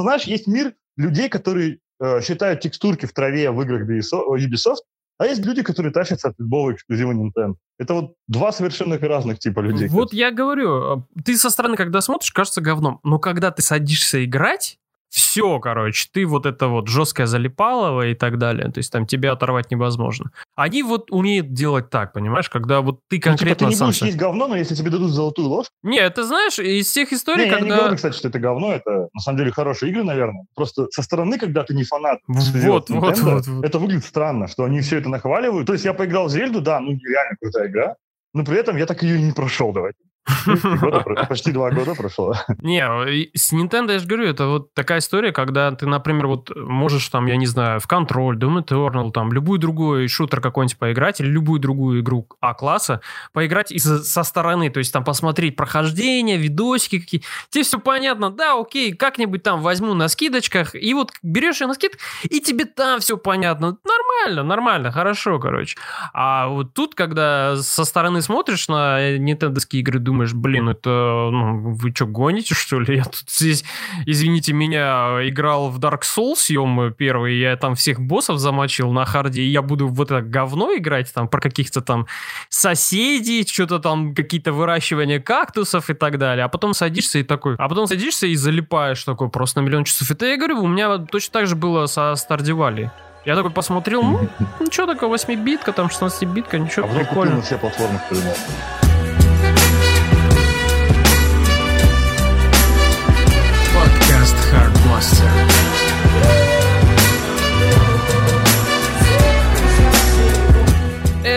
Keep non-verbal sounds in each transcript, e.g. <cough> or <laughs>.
Просто, знаешь, есть мир людей, которые э, считают текстурки в траве в играх Ubisoft, а есть люди, которые тащатся от любого эксклюзива Nintendo. Это вот два совершенно разных типа людей. Вот я говорю, ты со стороны, когда смотришь, кажется говном. Но когда ты садишься играть, все, короче, ты вот это вот жесткое залипалово и так далее, то есть там тебя оторвать невозможно. Они вот умеют делать так, понимаешь, когда вот ты конкретно ну, типа, ты не сам... будешь есть говно, но если тебе дадут золотую ложку... Не, ты знаешь, из тех историй, не, когда... я не говорю, кстати, что это говно, это на самом деле хорошие игры, наверное. Просто со стороны, когда ты не фанат вот, Nintendo, вот, вот, вот. это выглядит странно, что они все это нахваливают. То есть я поиграл в Зельду, да, ну реально крутая игра, но при этом я так ее и не прошел, давайте. <laughs> Почти два года прошло. <laughs> Не, с Nintendo, я же говорю, это вот такая история, когда ты, например, вот можешь там, я не знаю, в Control, Doom Eternal, там, любой другой шутер какой-нибудь поиграть или любую другую игру А-класса поиграть и со стороны, то есть там посмотреть прохождение, видосики какие. Тебе все понятно, да, окей, как-нибудь там возьму на скидочках, и вот берешь ее на скид, и тебе там все понятно. Нормально, нормально, хорошо, короче. А вот тут, когда со стороны смотришь на нинтендовские игры, думаешь, блин, это, ну, вы что, гоните, что ли? Я тут здесь, извините меня, играл в Dark Souls, съем первый, я там всех боссов замочил на харде, и я буду в это говно играть, там, про каких-то там соседей, что-то там, какие-то выращивания кактусов и так далее, а потом садишься и такой, а потом садишься и залипаешь такой просто на миллион часов. Это я говорю, у меня точно так же было со Стардивали. Я такой посмотрел, ну, ничего такое, 8-битка, там 16-битка, ничего, а прикольно. на все платформы, monster.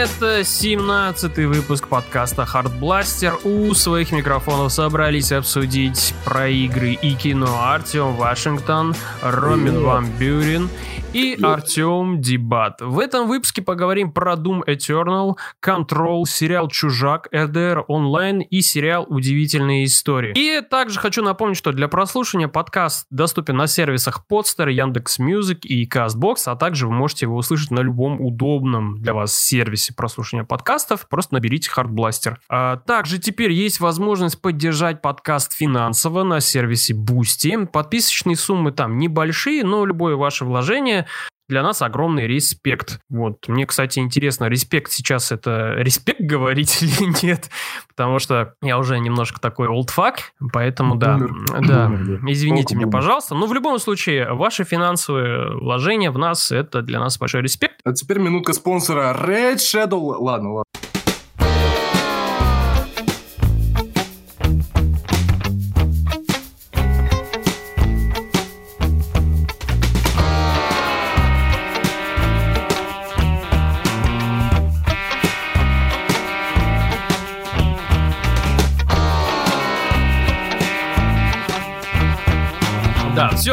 Это 17-й выпуск подкаста Hardblaster. У своих микрофонов собрались обсудить про игры и кино Артем Вашингтон, Ромин Ван Бюрин и Артем Дебат. В этом выпуске поговорим про Doom Eternal, Control, сериал Чужак, RDR Online и сериал Удивительные истории. И также хочу напомнить, что для прослушивания подкаст доступен на сервисах Podster, Яндекс Music и CastBox, а также вы можете его услышать на любом удобном для вас сервисе прослушивания подкастов. Просто наберите Hardblaster. А также теперь есть возможность поддержать подкаст финансово на сервисе Boosty. Подписочные суммы там небольшие, но любое ваше вложение для нас огромный респект. Вот. Мне, кстати, интересно, респект сейчас это респект говорить <laughs> или нет? Потому что я уже немножко такой олдфак, поэтому да, да, извините меня, пожалуйста. Но в любом случае, ваши финансовые вложения в нас, это для нас большой респект. А теперь минутка спонсора Red Shadow. Ладно, ладно.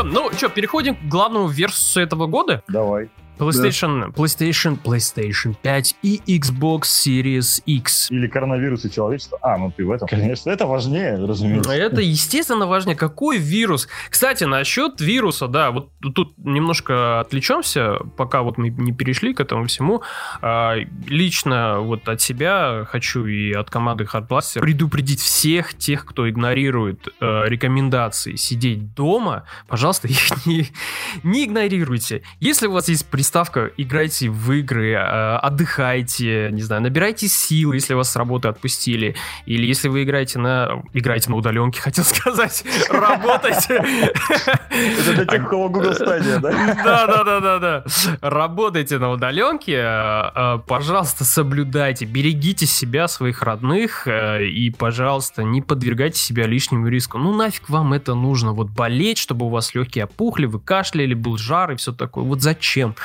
Все, ну что, переходим к главному версусу этого года. Давай. PlayStation, да. PlayStation, PlayStation 5 и Xbox Series X. Или коронавирус и человечество. А, ну ты в этом, конечно. Это важнее, разумеется. Это, естественно, важнее. Какой вирус? Кстати, насчет вируса, да, вот тут немножко отвлечемся, пока вот мы не перешли к этому всему. А, лично вот от себя хочу и от команды Hardblaster предупредить всех тех, кто игнорирует э, рекомендации сидеть дома, пожалуйста, <laughs> их не, не игнорируйте. Если у вас есть приставка, играйте в игры, э, отдыхайте, не знаю, набирайте силы, если вас с работы отпустили, или если вы играете на... Играете на удаленке, <laughs> хотел сказать, работайте. Это для тех, у кого Google Stadia, да? Да, да, да, да, да. Работайте на удаленке, э, э, пожалуйста, соблюдайте, берегите себя, своих родных, и, пожалуйста, не подвергайте себя лишнему риску. Ну, нафиг вам это нужно? Вот болеть, чтобы у вас легкие опухли, вы кашляли, был жар и все такое. Вот зачем?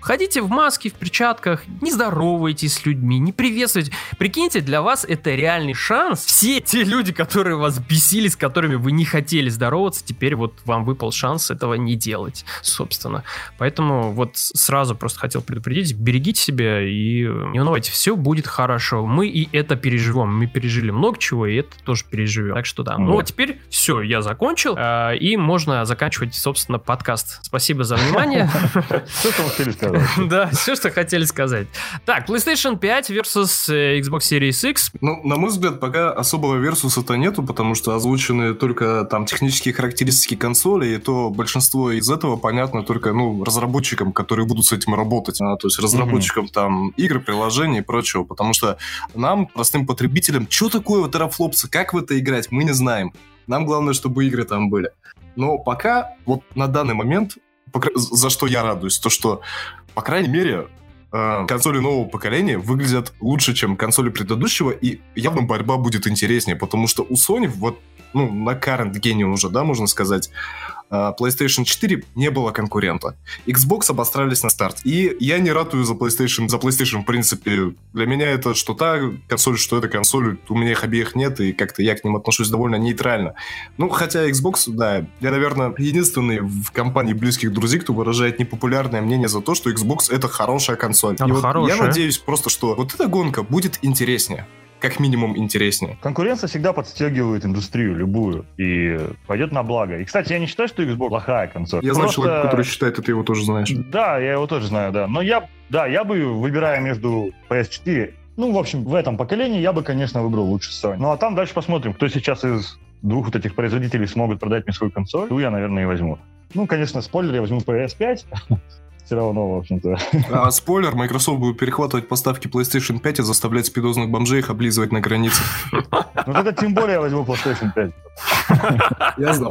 Ходите в маске, в перчатках, не здоровайтесь с людьми, не приветствуйте. Прикиньте, для вас это реальный шанс. Все те люди, которые вас бесили, с которыми вы не хотели здороваться, теперь вот вам выпал шанс этого не делать, собственно. Поэтому вот сразу просто хотел предупредить, берегите себя и не унывайте, все будет хорошо. Мы и это переживем. Мы пережили много чего, и это тоже переживем. Так что да. Ну, а теперь все, я закончил, а, и можно заканчивать, собственно, подкаст. Спасибо за внимание. Что вы хотели сказать? Сказать. <laughs> Да, все, что хотели сказать. Так, PlayStation 5 versus э, Xbox Series X. Ну, на мой взгляд, пока особого версуса-то нету, потому что озвучены только там технические характеристики консоли, и то большинство из этого понятно только, ну, разработчикам, которые будут с этим работать. А, то есть разработчикам mm-hmm. там игр, приложений и прочего. Потому что нам, простым потребителям, что такое вот терафлопсы, как в это играть, мы не знаем. Нам главное, чтобы игры там были. Но пока, вот на данный момент, за что я радуюсь, то что, по крайней мере, э, консоли нового поколения выглядят лучше, чем консоли предыдущего, и явно борьба будет интереснее, потому что у Sony вот ну, на current гене уже, да, можно сказать, PlayStation 4 не было конкурента. Xbox обострались на старт. И я не ратую за PlayStation, за PlayStation в принципе. Для меня это что та консоль, что эта консоль. У меня их обеих нет, и как-то я к ним отношусь довольно нейтрально. Ну, хотя Xbox, да, я, наверное, единственный в компании близких друзей, кто выражает непопулярное мнение за то, что Xbox это хорошая консоль. Она и вот хорошая. я надеюсь просто, что вот эта гонка будет интереснее как минимум интереснее. Конкуренция всегда подстегивает индустрию, любую, и пойдет на благо. И, кстати, я не считаю, что Xbox плохая консоль. Я Просто... знаю человека, который считает, и ты его тоже знаешь. Да, я его тоже знаю, да. Но я, да, я бы, выбирая между PS4, ну, в общем, в этом поколении я бы, конечно, выбрал лучше Sony. Ну, а там дальше посмотрим, кто сейчас из двух вот этих производителей смогут продать мне свою консоль, ту я, наверное, и возьму. Ну, конечно, спойлер, я возьму PS5, все равно, в общем-то. А спойлер, Microsoft будет перехватывать поставки PlayStation 5 и заставлять спидозных бомжей их облизывать на границе. Ну тогда тем более я возьму PlayStation 5. Я знал.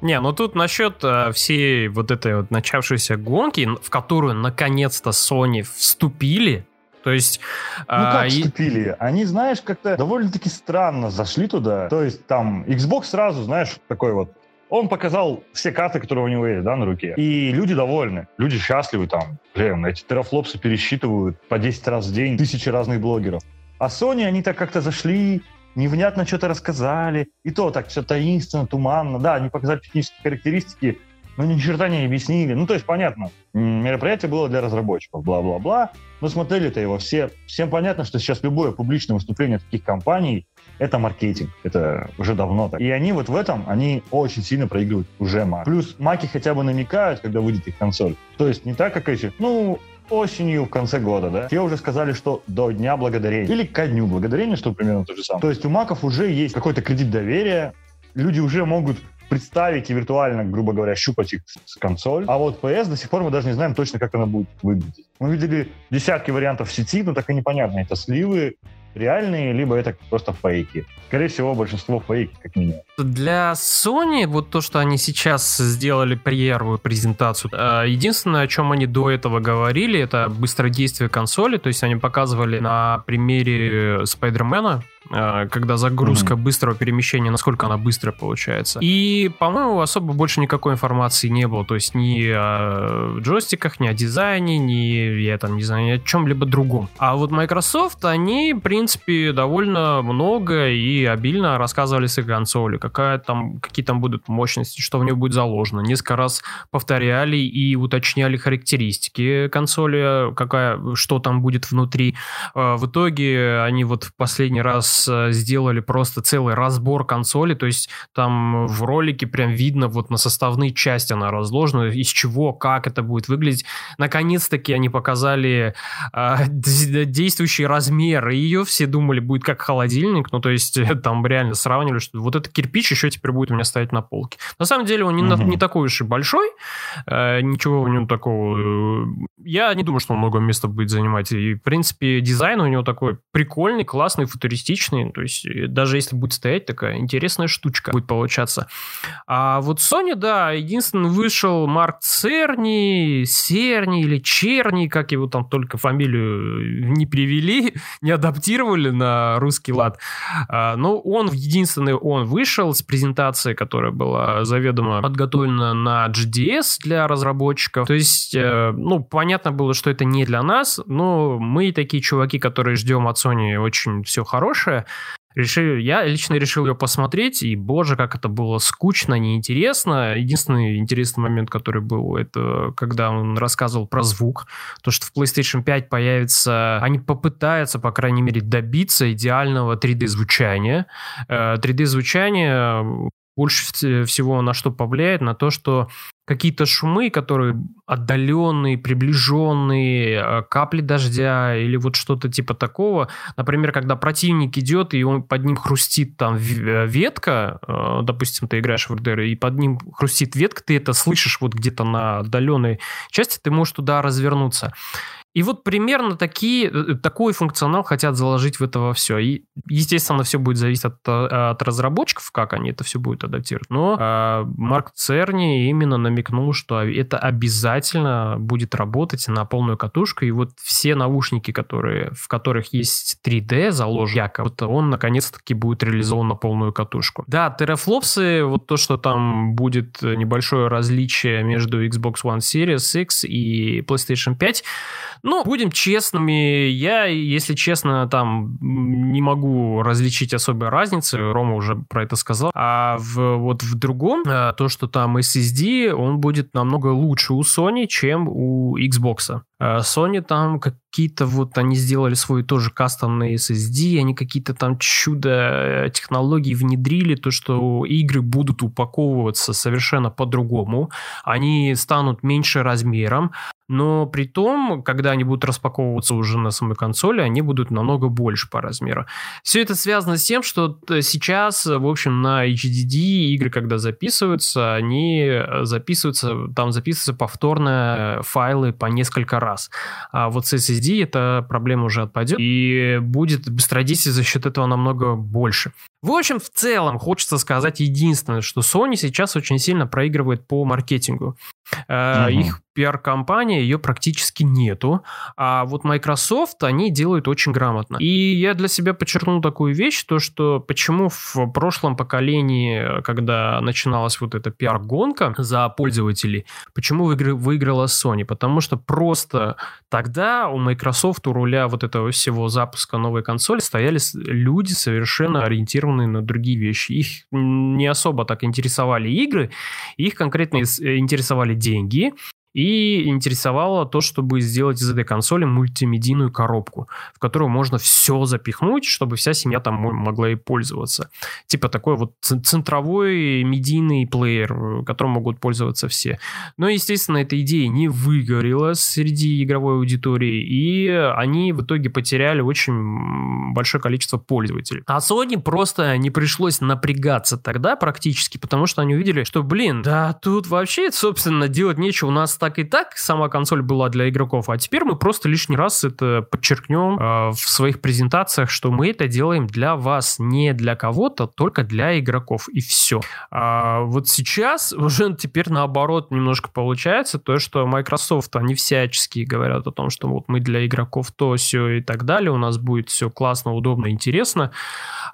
Не, ну тут насчет э, всей вот этой вот начавшейся гонки, в которую наконец-то Sony вступили, то есть... Ну как и... вступили? Они, знаешь, как-то довольно-таки странно зашли туда. То есть там Xbox сразу, знаешь, такой вот он показал все карты, которые у него есть, да, на руке. И люди довольны, люди счастливы там. Блин, эти терафлопсы пересчитывают по 10 раз в день тысячи разных блогеров. А Sony, они так как-то зашли, невнятно что-то рассказали. И то так все таинственно, туманно. Да, они показали технические характеристики, но ни черта не объяснили. Ну, то есть, понятно, мероприятие было для разработчиков, бла-бла-бла. Но смотрели-то его все. Всем понятно, что сейчас любое публичное выступление таких компаний это маркетинг. Это уже давно так. И они вот в этом, они очень сильно проигрывают уже Mac. Плюс маки хотя бы намекают, когда выйдет их консоль. То есть не так, как эти, ну, осенью в конце года, да, те уже сказали, что до Дня Благодарения. Или ко Дню Благодарения, что примерно то же самое. То есть у маков уже есть какой-то кредит доверия, люди уже могут представить и виртуально, грубо говоря, щупать их с консоль. А вот PS до сих пор мы даже не знаем точно, как она будет выглядеть. Мы видели десятки вариантов в сети, но так и непонятно, это сливы, реальные, либо это просто фейки. Скорее всего, большинство фейки, как минимум. Для Sony, вот то, что они сейчас сделали первую презентацию, э, единственное, о чем они до этого говорили, это быстродействие консоли, то есть они показывали на примере Спайдермена, когда загрузка mm-hmm. быстрого перемещения, насколько она быстрая получается. И, по-моему, особо больше никакой информации не было, то есть ни о джойстиках, ни о дизайне, ни, я там не знаю, ни о чем-либо другом. А вот Microsoft, они, в принципе, довольно много и обильно рассказывали с их консоли, какая там, какие там будут мощности, что в нее будет заложено. Несколько раз повторяли и уточняли характеристики консоли, какая, что там будет внутри. А, в итоге они вот в последний раз э, сделали просто целый разбор консоли, то есть там в ролике прям видно вот на составные части она разложена, из чего, как это будет выглядеть. Наконец-таки они показали э, действующий размер ее, все думали, будет как холодильник, ну то есть там реально сравнивали, что вот этот кирпич еще теперь будет у меня стоять на полке. На самом деле он не, mm-hmm. не такой уж и большой, э, ничего у него такого... Э, я не думаю, что он много места будет занимать. И, в принципе, дизайн у него такой прикольный, классный, футуристичный. То есть э, даже если будет стоять, такая интересная штучка будет получаться. А вот Sony, да, единственный вышел Марк Церни, Серни или Черни, как его там только фамилию не привели, <laughs> не адаптировали на русский лад. А, но он единственный, он вышел с презентацией, которая была заведомо подготовлена на GDS для разработчиков. То есть, э, ну, понятно было, что это не для нас, но мы такие чуваки, которые ждем от Sony очень все хорошее. Решил, я лично решил ее посмотреть, и, боже, как это было скучно, неинтересно. Единственный интересный момент, который был, это когда он рассказывал про звук. То, что в PlayStation 5 появится... Они попытаются, по крайней мере, добиться идеального 3D-звучания. 3D-звучание больше всего на что повлияет? На то, что какие-то шумы, которые отдаленные, приближенные, э, капли дождя или вот что-то типа такого. Например, когда противник идет, и он под ним хрустит там э, ветка, э, допустим, ты играешь в РДР, и под ним хрустит ветка, ты это слышишь вот где-то на отдаленной части, ты можешь туда развернуться. И вот примерно такие, э, такой функционал хотят заложить в это все. И, естественно, все будет зависеть от, от разработчиков, как они это все будут адаптировать. Но э, Марк Церни именно намекнул, что это обязательно будет работать на полную катушку. И вот все наушники, которые, в которых есть 3D заложен, якобы, вот он наконец-таки будет реализован на полную катушку. Да, терафлопсы, вот то, что там будет небольшое различие между Xbox One Series X и PlayStation 5, ну, будем честными, я, если честно, там не могу различить особой разницы, Рома уже про это сказал, а в, вот в другом, э, то, что там SSD, он будет намного лучше у Sony, чем у Xbox. Э, Sony там какие-то вот, они сделали свой тоже кастомный SSD, они какие-то там чудо технологии внедрили, то, что игры будут упаковываться совершенно по-другому, они станут меньше размером, но при том, когда они будут распаковываться уже на самой консоли, они будут намного больше по размеру. Все это связано с тем, что сейчас, в общем, на HDD игры, когда записываются, они записываются, там записываются повторно файлы по несколько раз. А вот с SSD эта проблема уже отпадет, и будет быстродействие за счет этого намного больше. В общем, в целом, хочется сказать единственное, что Sony сейчас очень сильно проигрывает по маркетингу. Угу. Их пиар-компания, ее практически нету. А вот Microsoft, они делают очень грамотно. И я для себя подчеркнул такую вещь, то что почему в прошлом поколении, когда начиналась вот эта пиар-гонка за пользователей, почему выиграла Sony? Потому что просто тогда у Microsoft у руля вот этого всего запуска новой консоли стояли люди совершенно ориентированные на другие вещи. Их не особо так интересовали игры, их конкретно интересовали деньги, и интересовало то, чтобы сделать из этой консоли мультимедийную коробку, в которую можно все запихнуть, чтобы вся семья там могла и пользоваться. Типа такой вот центровой медийный плеер, которым могут пользоваться все. Но, естественно, эта идея не выгорела среди игровой аудитории, и они в итоге потеряли очень большое количество пользователей. А Sony просто не пришлось напрягаться тогда практически, потому что они увидели, что, блин, да тут вообще, собственно, делать нечего, у нас так и так сама консоль была для игроков, а теперь мы просто лишний раз это подчеркнем э, в своих презентациях, что мы это делаем для вас, не для кого-то, только для игроков, и все. А вот сейчас <laughs> уже теперь наоборот немножко получается, то, что Microsoft, они всячески говорят о том, что вот мы для игроков то, все и так далее, у нас будет все классно, удобно, интересно.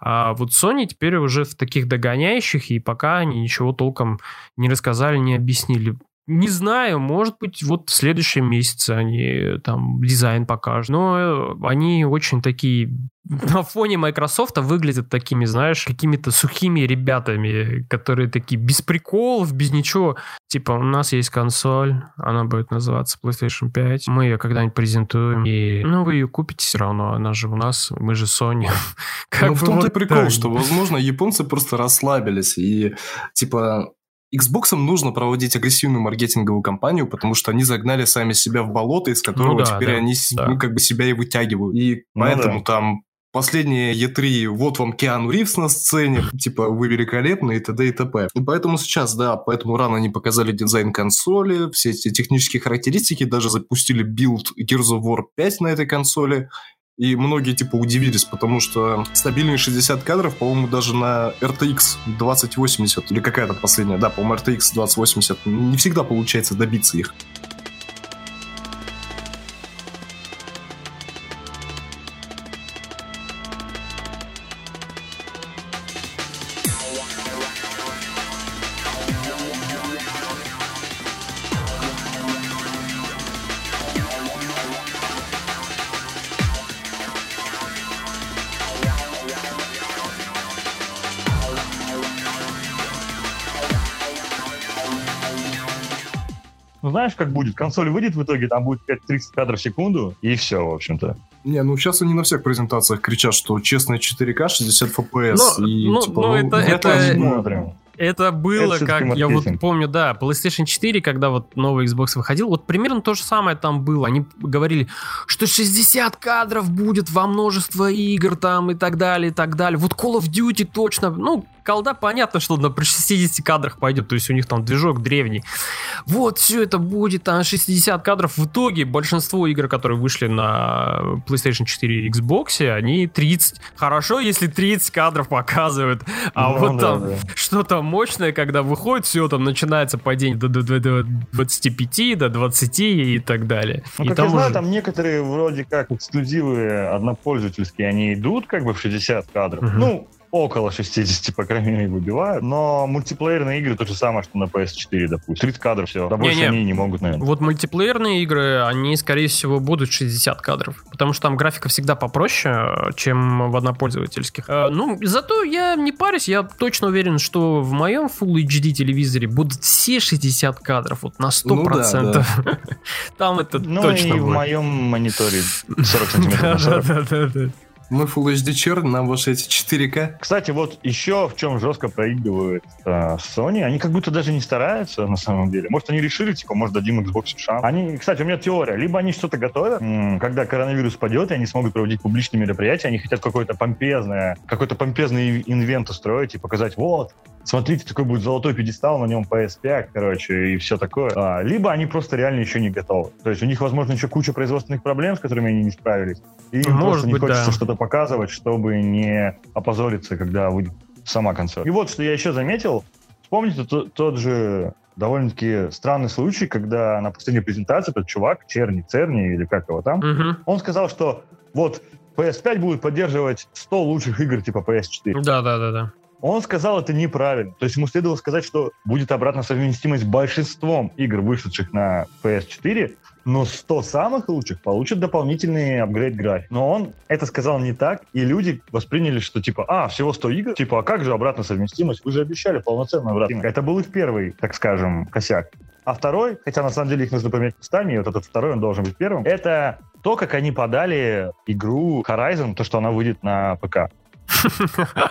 А вот Sony теперь уже в таких догоняющих, и пока они ничего толком не рассказали, не объяснили. Не знаю, может быть, вот в следующем месяце они там дизайн покажут. Но э, они очень такие <laughs> на фоне Microsoft выглядят такими, знаешь, какими-то сухими ребятами, которые такие без приколов, без ничего. Типа, у нас есть консоль, она будет называться PlayStation 5, мы ее когда-нибудь презентуем, и, ну, вы ее купите все равно, она же у нас, мы же Sony. <laughs> Как ну, в том-то прикол, что, возможно, японцы просто расслабились, и, типа, Xbox нужно проводить агрессивную маркетинговую кампанию, потому что они загнали сами себя в болото, из которого ну, да, теперь да, они да. Ну, как бы себя и вытягивают. И ну, поэтому да. там последние E3, вот вам Киану Ривз на сцене, <laughs> типа, вы великолепны и т.д. и т.п. И поэтому сейчас, да, поэтому рано они показали дизайн консоли, все эти технические характеристики, даже запустили билд Gears of War 5 на этой консоли, и многие, типа, удивились, потому что стабильные 60 кадров, по-моему, даже на RTX 2080, или какая-то последняя, да, по-моему, RTX 2080, не всегда получается добиться их. Консоль выйдет в итоге, там будет 30 кадров в секунду, и все, в общем-то. Не, ну сейчас они на всех презентациях кричат, что честная 4К, 60 FPS. Но, и, ну, типа, ну, ну, это, это, смотрим. Это было, Это как, я вот помню, да, PlayStation 4, когда вот новый Xbox выходил, вот примерно то же самое там было. Они говорили, что 60 кадров будет во множество игр там и так далее, и так далее. Вот Call of Duty точно, ну, колда понятно, что на при 60 кадрах пойдет, то есть у них там движок древний. Вот, все это будет, там 60 кадров. В итоге большинство игр, которые вышли на PlayStation 4 и Xbox, они 30. Хорошо, если 30 кадров показывают, а Ну вот да, там да. что-то мощное, когда выходит, все, там начинается падение до, до- до- до 25, до 20 и так далее. Ну, и как там я знаю, уже- там некоторые вроде как эксклюзивы однопользовательские, они идут как бы в 60 кадров. Мгм. Ну, около 60, по крайней мере, выбивают. Но мультиплеерные игры то же самое, что на PS4, допустим. 30 кадров, все. Да больше они не могут, наверное. Вот мультиплеерные игры, они, скорее всего, будут 60 кадров. Потому что там графика всегда попроще, чем в однопользовательских. Э, Ну, зато я не парюсь, я точно уверен, что в моем Full HD телевизоре будут все 60 кадров, вот на 100%. <laughs> Там это Ну точно и в будет. моем мониторе <laughs> 40 сантиметров на 40. Да-да-да-да. Мы Full HD черный, нам ваши эти 4К. Кстати, вот еще в чем жестко проигрывает э, Sony, они как будто даже не стараются на самом деле. Может, они решили, типа, может, дадим Xbox шанс. Они, кстати, у меня теория. Либо они что-то готовят, когда коронавирус падет, и они смогут проводить публичные мероприятия, они хотят какое-то помпезное, какой-то помпезный инвент устроить и показать, вот, смотрите, такой будет золотой пьедестал, на нем PS5, короче, и все такое. А, либо они просто реально еще не готовы. То есть у них, возможно, еще куча производственных проблем, с которыми они не справились. И им Может просто не быть, хочется да. что-то показывать, чтобы не опозориться, когда выйдет сама консоль. И вот, что я еще заметил, вспомните то- тот же довольно-таки странный случай, когда на последней презентации этот чувак, Черни, Церни или как его там, Мгм. он сказал, что вот PS5 будет поддерживать 100 лучших игр типа PS4. Да-да-да-да. Он сказал это неправильно. То есть ему следовало сказать, что будет обратная совместимость большинством игр, вышедших на PS4, но 100 самых лучших получат дополнительный апгрейд график. Но он это сказал не так, и люди восприняли, что типа, а, всего 100 игр? Типа, а как же обратная совместимость? Вы же обещали полноценную обратную. Это был их первый, так скажем, косяк. А второй, хотя на самом деле их нужно поменять местами, и вот этот второй, он должен быть первым, это то, как они подали игру Horizon, то, что она выйдет на ПК.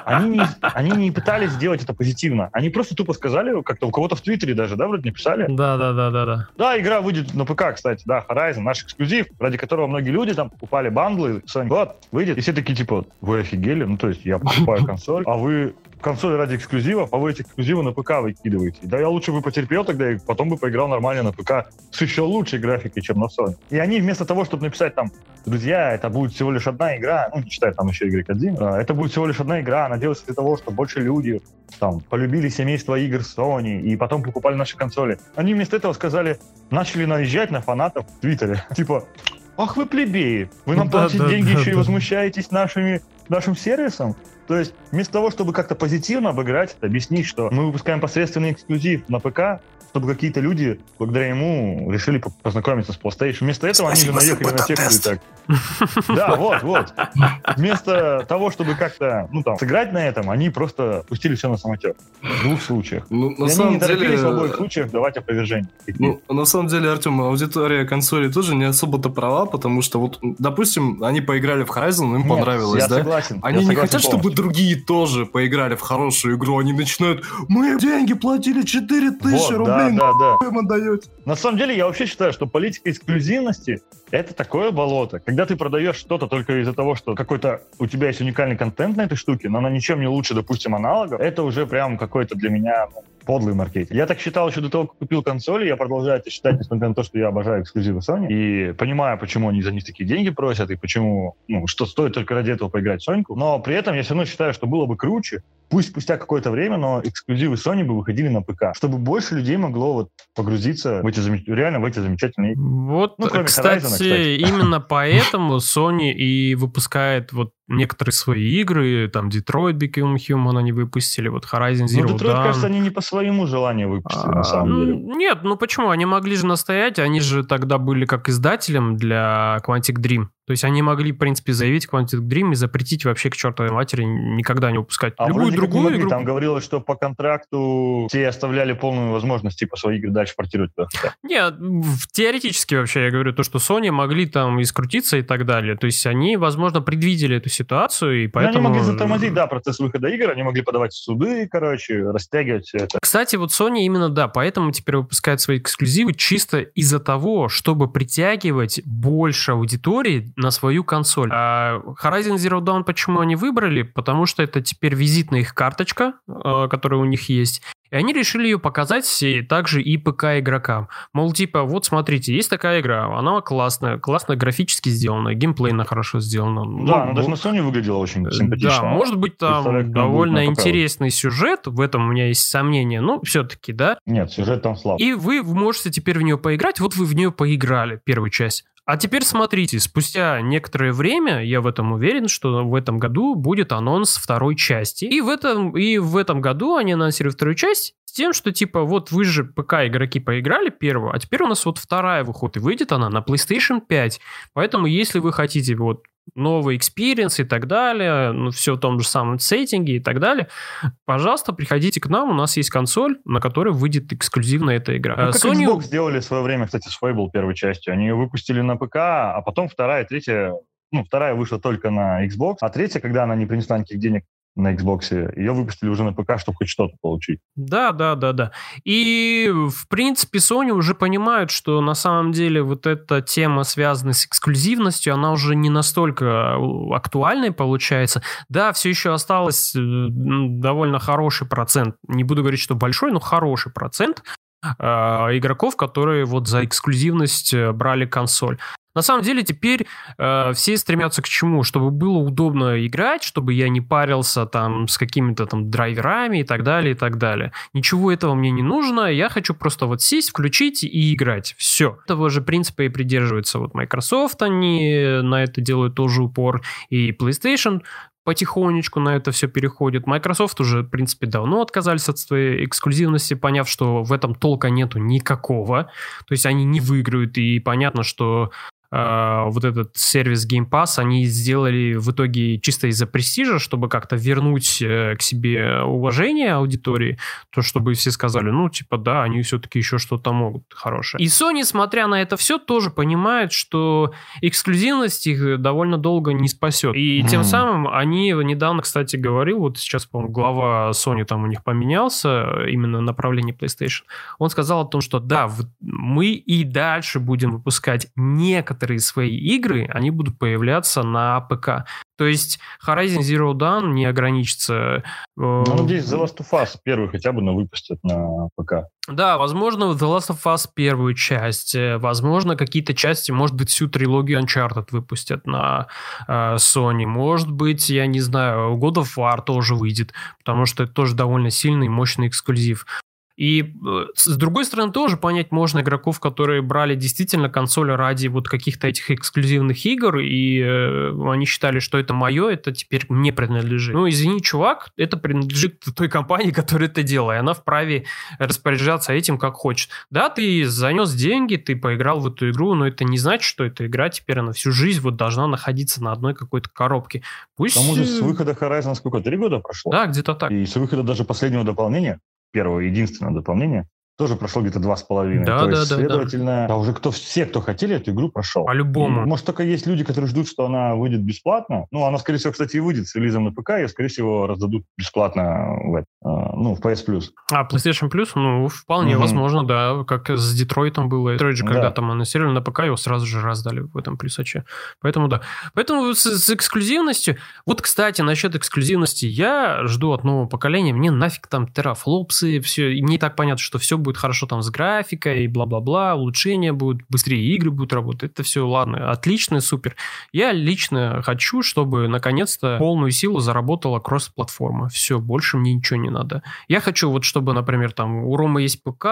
Они не, они не пытались сделать это позитивно. Они просто тупо сказали, как-то у кого-то в Твиттере даже, да, вроде написали. Да-да-да-да-да. Да, игра выйдет на ПК, кстати, да, Horizon, наш эксклюзив, ради которого многие люди там покупали бандлы, Sony, вот, выйдет, и все такие, типа, вы офигели? Ну, то есть я покупаю <laughs> консоль, а вы консоль ради эксклюзивов, а вы эти эксклюзивы на ПК выкидываете. Да я лучше бы потерпел тогда, и потом бы поиграл нормально на ПК с еще лучшей графикой, чем на Sony. И они вместо того, чтобы написать там, друзья, это будет всего лишь одна игра, ну, не считая там еще игры Кодзимы, а, это будет всего лишь одна игра, она делается для того, чтобы больше люди там полюбили семейство игр Sony и потом покупали наши консоли. Они вместо этого сказали, начали наезжать на фанатов в Твиттере. <laughs> Типа, ах вы плебеи, вы нам Ну платите да, деньги да, еще и да. возмущаетесь нашими, нашим сервисом? То есть вместо того, чтобы как-то позитивно обыграть, объяснить, что мы выпускаем посредственный эксклюзив на ПК, чтобы какие-то люди благодаря ему решили по- познакомиться с PlayStation. Вместо этого они же Спасибо наехали на тех, кто и так. Да, вот, вот. Вместо того, чтобы как-то, ну там, сыграть на этом, они просто пустили все на самотек. В двух случаях. Ну, И на они самом не торопились в обоих деле... случаях давать опровержение. Ну, на самом деле, Артем, аудитория консоли тоже не особо-то права, потому что вот, допустим, они поиграли в Horizon, им Нет, понравилось, я да? согласен. Они я не согласен хотят, чтобы полностью. другие тоже поиграли в хорошую игру. Они начинают, мы деньги платили 4 тысячи Вот, да, да, да. им отдаете. На самом деле, я вообще считаю, что политика эксклюзивности — это такое болото. Когда ты продаешь что-то только из-за того, что какой-то у тебя есть уникальный контент на этой штуке, но она ничем не лучше, допустим, аналога, это уже прям какой-то для меня ну, подлый маркетинг. Я так считал еще до того, как купил консоли, я продолжаю это считать, несмотря на то, что я обожаю эксклюзивы Sony, и понимаю, почему они за них такие деньги просят, и почему, ну, что стоит только ради этого поиграть в Соньку, но при этом я все равно считаю, что было бы круче, пусть спустя какое-то время, но эксклюзивы Sony бы выходили на ПК, чтобы больше людей могло вот погрузиться в эти зам- реально в эти замечательные. Вот, Ну, кстати, Horizon, кстати. именно поэтому Sony и выпускает вот некоторые свои игры, там Detroit Become Human они выпустили, вот Horizon Zero Ну, Детройт, Dawn. кажется, они не по своему желанию выпустили, на А, самом деле. м, Нет, ну почему? Они могли же настоять, они же тогда были как издателем для Quantic Dream. То есть они могли, в принципе, заявить Quantic Dream и запретить вообще к чертовой матери никогда не выпускать А любую другую могли, игру. Там говорилось, что по контракту все оставляли полную возможность типа свои игры дальше портировать. туда. Нет, в- теоретически вообще я говорю то, что Sony могли там искрутиться и так далее. То есть они, возможно, предвидели эту ситуацию, и поэтому... Они могли затормозить, да, процесс выхода игр, они могли подавать в суды, короче, растягивать все это. Кстати, вот Sony именно да, поэтому теперь выпускает свои эксклюзивы чисто из-за того, чтобы притягивать больше аудитории на свою консоль. А Horizon Zero Dawn почему они выбрали? Потому что это теперь визитная их карточка, э, которая у них есть. И они решили ее показать также и ПК игрокам. Мол, типа, вот смотрите, есть такая игра, она классная, классно графически сделана, геймплейно хорошо сделана. Да, Ну, она даже на Sony выглядела очень симпатично. да, может быть, там довольно интересный сюжет, в этом у меня есть сомнения, но все-таки, да. Нет, сюжет там слаб. И вы можете теперь в нее поиграть, вот вы в нее поиграли, первую часть. А теперь смотрите, спустя некоторое время, я в этом уверен, что в этом году будет анонс второй части. И в этом, и в этом году они анонсируют вторую часть тем, что типа вот вы же ПК игроки поиграли первую, а теперь у нас вот вторая выходит, и выйдет она на PlayStation 5. Поэтому если вы хотите вот новый experience и так далее, ну, все в том же самом сеттинге и так далее, пожалуйста, приходите к нам, у нас есть консоль, на которой выйдет эксклюзивно эта игра. Ну, Э, как Sony- Xbox сделали в свое время, кстати, с Fable первой частью. Они ее выпустили на ПК, а потом вторая, третья... Ну, вторая вышла только на Xbox, а третья, когда она не принесла никаких денег на Xbox, ее выпустили уже на ПК, чтобы хоть что-то получить. Да, да, да, да. И, в принципе, Sony уже понимают, что на самом деле вот эта тема, связанная с эксклюзивностью, она уже не настолько э, актуальной получается. Да, все еще осталось э, довольно хороший процент, не буду говорить, что большой, но хороший процент игроков, которые вот за эксклюзивность э, брали консоль. На самом деле теперь э, все стремятся к чему? Чтобы было удобно играть, чтобы я не парился там с какими-то там драйверами и так далее, и так далее. Ничего этого мне не нужно, я хочу просто вот сесть, включить и играть. Все. Этого же принципа и придерживается вот Microsoft, они на это делают тоже упор, и PlayStation потихонечку на это все переходит. Microsoft уже, в принципе, давно отказались от своей эксклюзивности, поняв, что в этом толка нету никакого. То есть они не выиграют, и понятно, что вот этот сервис Game Pass они сделали в итоге чисто из-за престижа, чтобы как-то вернуть э, к себе уважение аудитории, то чтобы все сказали, ну, типа, да, они все-таки еще что-то могут хорошее. И Sony, смотря на это все, тоже понимает, что эксклюзивность их довольно долго не спасет. И тем Мгм. самым они недавно, кстати, говорил, вот сейчас, по-моему, глава Sony там у них поменялся, именно направление PlayStation, он сказал о том, что да, мы и дальше будем выпускать некоторые свои игры, они будут появляться на ПК. То есть Horizon Zero Dawn не ограничится... э, Ну, надеюсь, The Last of Us первый хотя бы на выпустят на ПК. да, возможно, The Last of Us первую часть, э, возможно, какие-то части, может быть, всю трилогию Uncharted выпустят на э, Sony, может быть, я не знаю, God of War тоже выйдет, потому что это тоже довольно сильный и мощный эксклюзив. И э, с другой стороны, тоже понять можно игроков, которые брали действительно консоли ради вот каких-то этих эксклюзивных игр, и э, они считали, что это мое, это теперь мне принадлежит. Ну, извини, чувак, это принадлежит той компании, <laughs> которая это делала, и она вправе распоряжаться этим как хочет. Да, ты занес деньги, ты поиграл в эту игру, но это не значит, что эта игра теперь на всю жизнь вот должна находиться на одной какой-то коробке. Пусть... К тому же с э, выхода Horizon сколько, три года прошло? Да, где-то так. И с выхода даже последнего дополнения, первого единственного дополнения, тоже прошло где-то два с половиной. Да, То да, есть, да, да. следовательно, да, уже кто, все, кто хотели эту игру, прошел. По-любому. Может, только есть люди, которые ждут, что она выйдет бесплатно. Ну, она, скорее всего, кстати, и выйдет с релизом на ПК, и, скорее всего, раздадут бесплатно в, э, ну, в PS Plus. А, PlayStation Plus, ну, вполне Мгм. возможно, да, как с Детройтом было. Детройт же, Да. когда там анонсировали на ПК, его сразу же раздали в этом плюсаче. Поэтому, да. Поэтому с, с эксклюзивностью... Вот, кстати, насчет эксклюзивности. Я жду от нового поколения. Мне нафиг там терафлопсы, все. И мне и так понятно, что все будет хорошо там с графикой, и бла-бла-бла, улучшения будут, быстрее игры будут работать. Это все, ладно, отлично, супер. Я лично хочу, чтобы, наконец-то, полную силу заработала кросс-платформа. Все, больше мне ничего не надо. Я хочу вот, чтобы, например, там у Ромы есть ПК,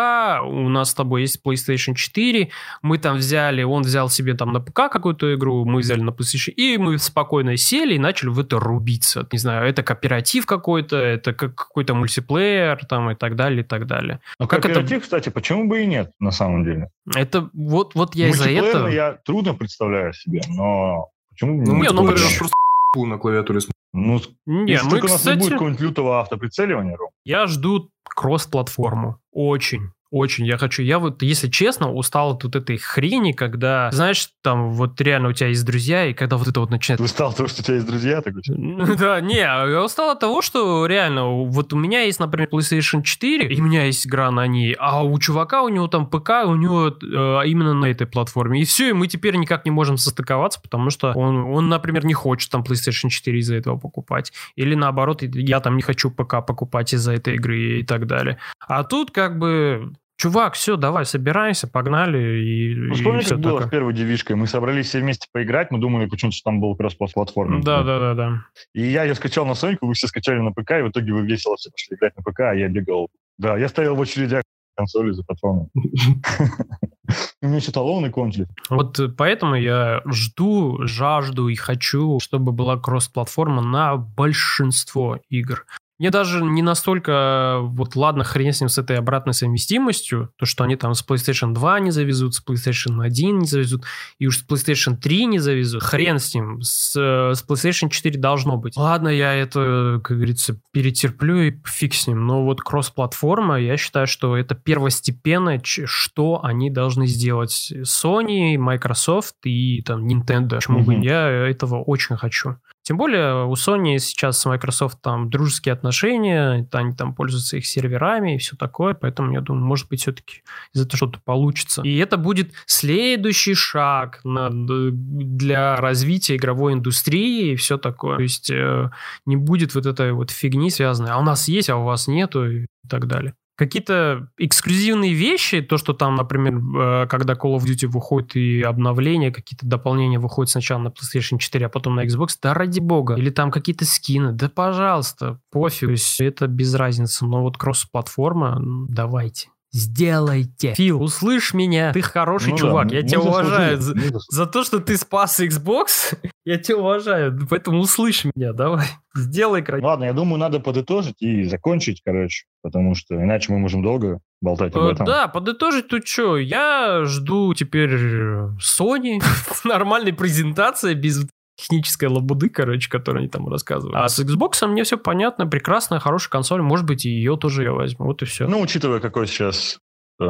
у нас с тобой есть PlayStation 4, мы там взяли, он взял себе там на ПК какую-то игру, мы взяли на PlayStation, и мы спокойно сели и начали в это рубиться. Не знаю, это кооператив какой-то, это как какой-то мультиплеер там и так далее, и так далее. Но Как это- кооператив, кстати, почему бы и нет, на самом деле? Это вот, вот я из-за этого... я трудно представляю себе, но Почему Ну, Не, мы ну, почему? просто на клавиатуре. Ну, Не, если мы, только у нас не будет кстати, какого-нибудь лютого автоприцеливания, Ром. я жду кросс-платформу. Очень. Очень я хочу. Я вот, если честно, устал от вот этой хрени, когда, знаешь, там вот реально у тебя есть друзья, и когда вот это вот начинает Ты устал от того, что у тебя есть друзья, такой, Да, не, я устал от того, что реально, вот у меня есть, например, PlayStation 4, и у меня есть игра на ней, а у чувака, у него там ПК, у него э, именно на этой платформе. И все, и мы теперь никак не можем состыковаться, потому что он, он, например, не хочет там PlayStation 4 из-за этого покупать. Или наоборот, я там не хочу ПК покупать из-за этой игры и так далее. А тут как бы... Чувак, все, давай, собираемся, погнали и, Ну, и вспомни, всё как было такое. с первой девишкой. Мы собрались все вместе поиграть, мы думали почему-то, что там был кросс-платформа. Да, да, да, да. И я ее скачал на Соньку, вы все скачали на ПК, и в итоге вы весело все пошли играть на ПК, а я бегал. Да, я стоял в очередях консоли за патроном. <laughs> У меня еще талоны кончились. Вот э, поэтому я жду, жажду и хочу, чтобы была кросс-платформа на большинство игр. Мне даже не настолько, вот ладно, хрен с ним, с этой обратной совместимостью, то, что они там с PlayStation 2 не завезут, с PlayStation 1 не завезут, и уж с PlayStation 3 не завезут. Хрен с ним, с, э, с PlayStation 4 должно быть. Ладно, я это, как говорится, перетерплю и фиг с ним, но вот кросс-платформа, я считаю, что это первостепенно, что они должны сделать Sony, Microsoft и там Nintendo. Почему бы? Мгм. Я этого очень хочу. Тем более у Sony сейчас с Microsoft там дружеские отношения, они там пользуются их серверами и все такое, поэтому я думаю, может быть, все-таки из этого что-то получится. И это будет следующий шаг на- для развития игровой индустрии и все такое. То есть э, не будет вот этой вот фигни связанной, а у нас есть, а у вас нету и так далее. Какие-то эксклюзивные вещи, то, что там, например, э, когда Call of Duty выходит и обновления, какие-то дополнения выходят сначала на PlayStation 4, а потом на Xbox, да ради бога. Или там какие-то скины, да пожалуйста, пофиг. Это без разницы. Но вот кросс-платформа, давайте. Сделайте. Фил, услышь меня. Ты хороший Ну да, чувак. мы- я мы тебя уважаю. За, за то, что ты спас Xbox, <laughs> я тебя уважаю. Поэтому услышь меня. Давай. Сделай красиво. Ладно, я думаю, надо подытожить и закончить, короче, потому что иначе мы можем долго болтать об Э, этом. Да, подытожить тут что? Я жду теперь э, Sony, <laughs> нормальной презентации без технической лабуды, короче, которую они там рассказывают. А с Xbox мне все понятно, прекрасная, хорошая консоль, может быть, и ее тоже я возьму. Вот и все. Ну, учитывая, какой сейчас э,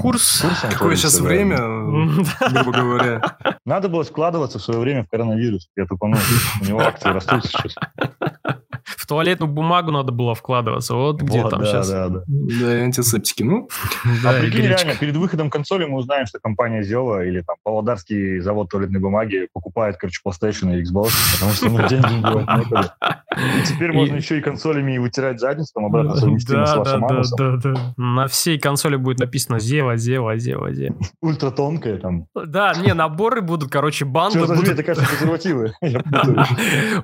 Курс. курс Какое сейчас да. время, <laughs> грубо говоря. Надо было складываться в свое время в коронавирус. Я тупанул. У него акции растут сейчас. <laughs> В туалетную бумагу надо было вкладываться. Вот где Вот, там да, сейчас. да, да. Да, и антисептики. Ну, <laughs> А прикинь, реально, перед выходом консоли мы узнаем, что компания Зева или там Павлодарский завод туалетной бумаги покупает, короче, PlayStation и Xbox, потому что ну, деньги делать теперь можно еще и консолями вытирать задницу, там обратно совместимо с Да, да, вашим да, да, да. На всей консоли будет написано Зева, Зева, Зева, Зева. Ультратонкая там. Да, не, наборы будут, короче, банды Что за будут. это, кажется, презервативы. <laughs>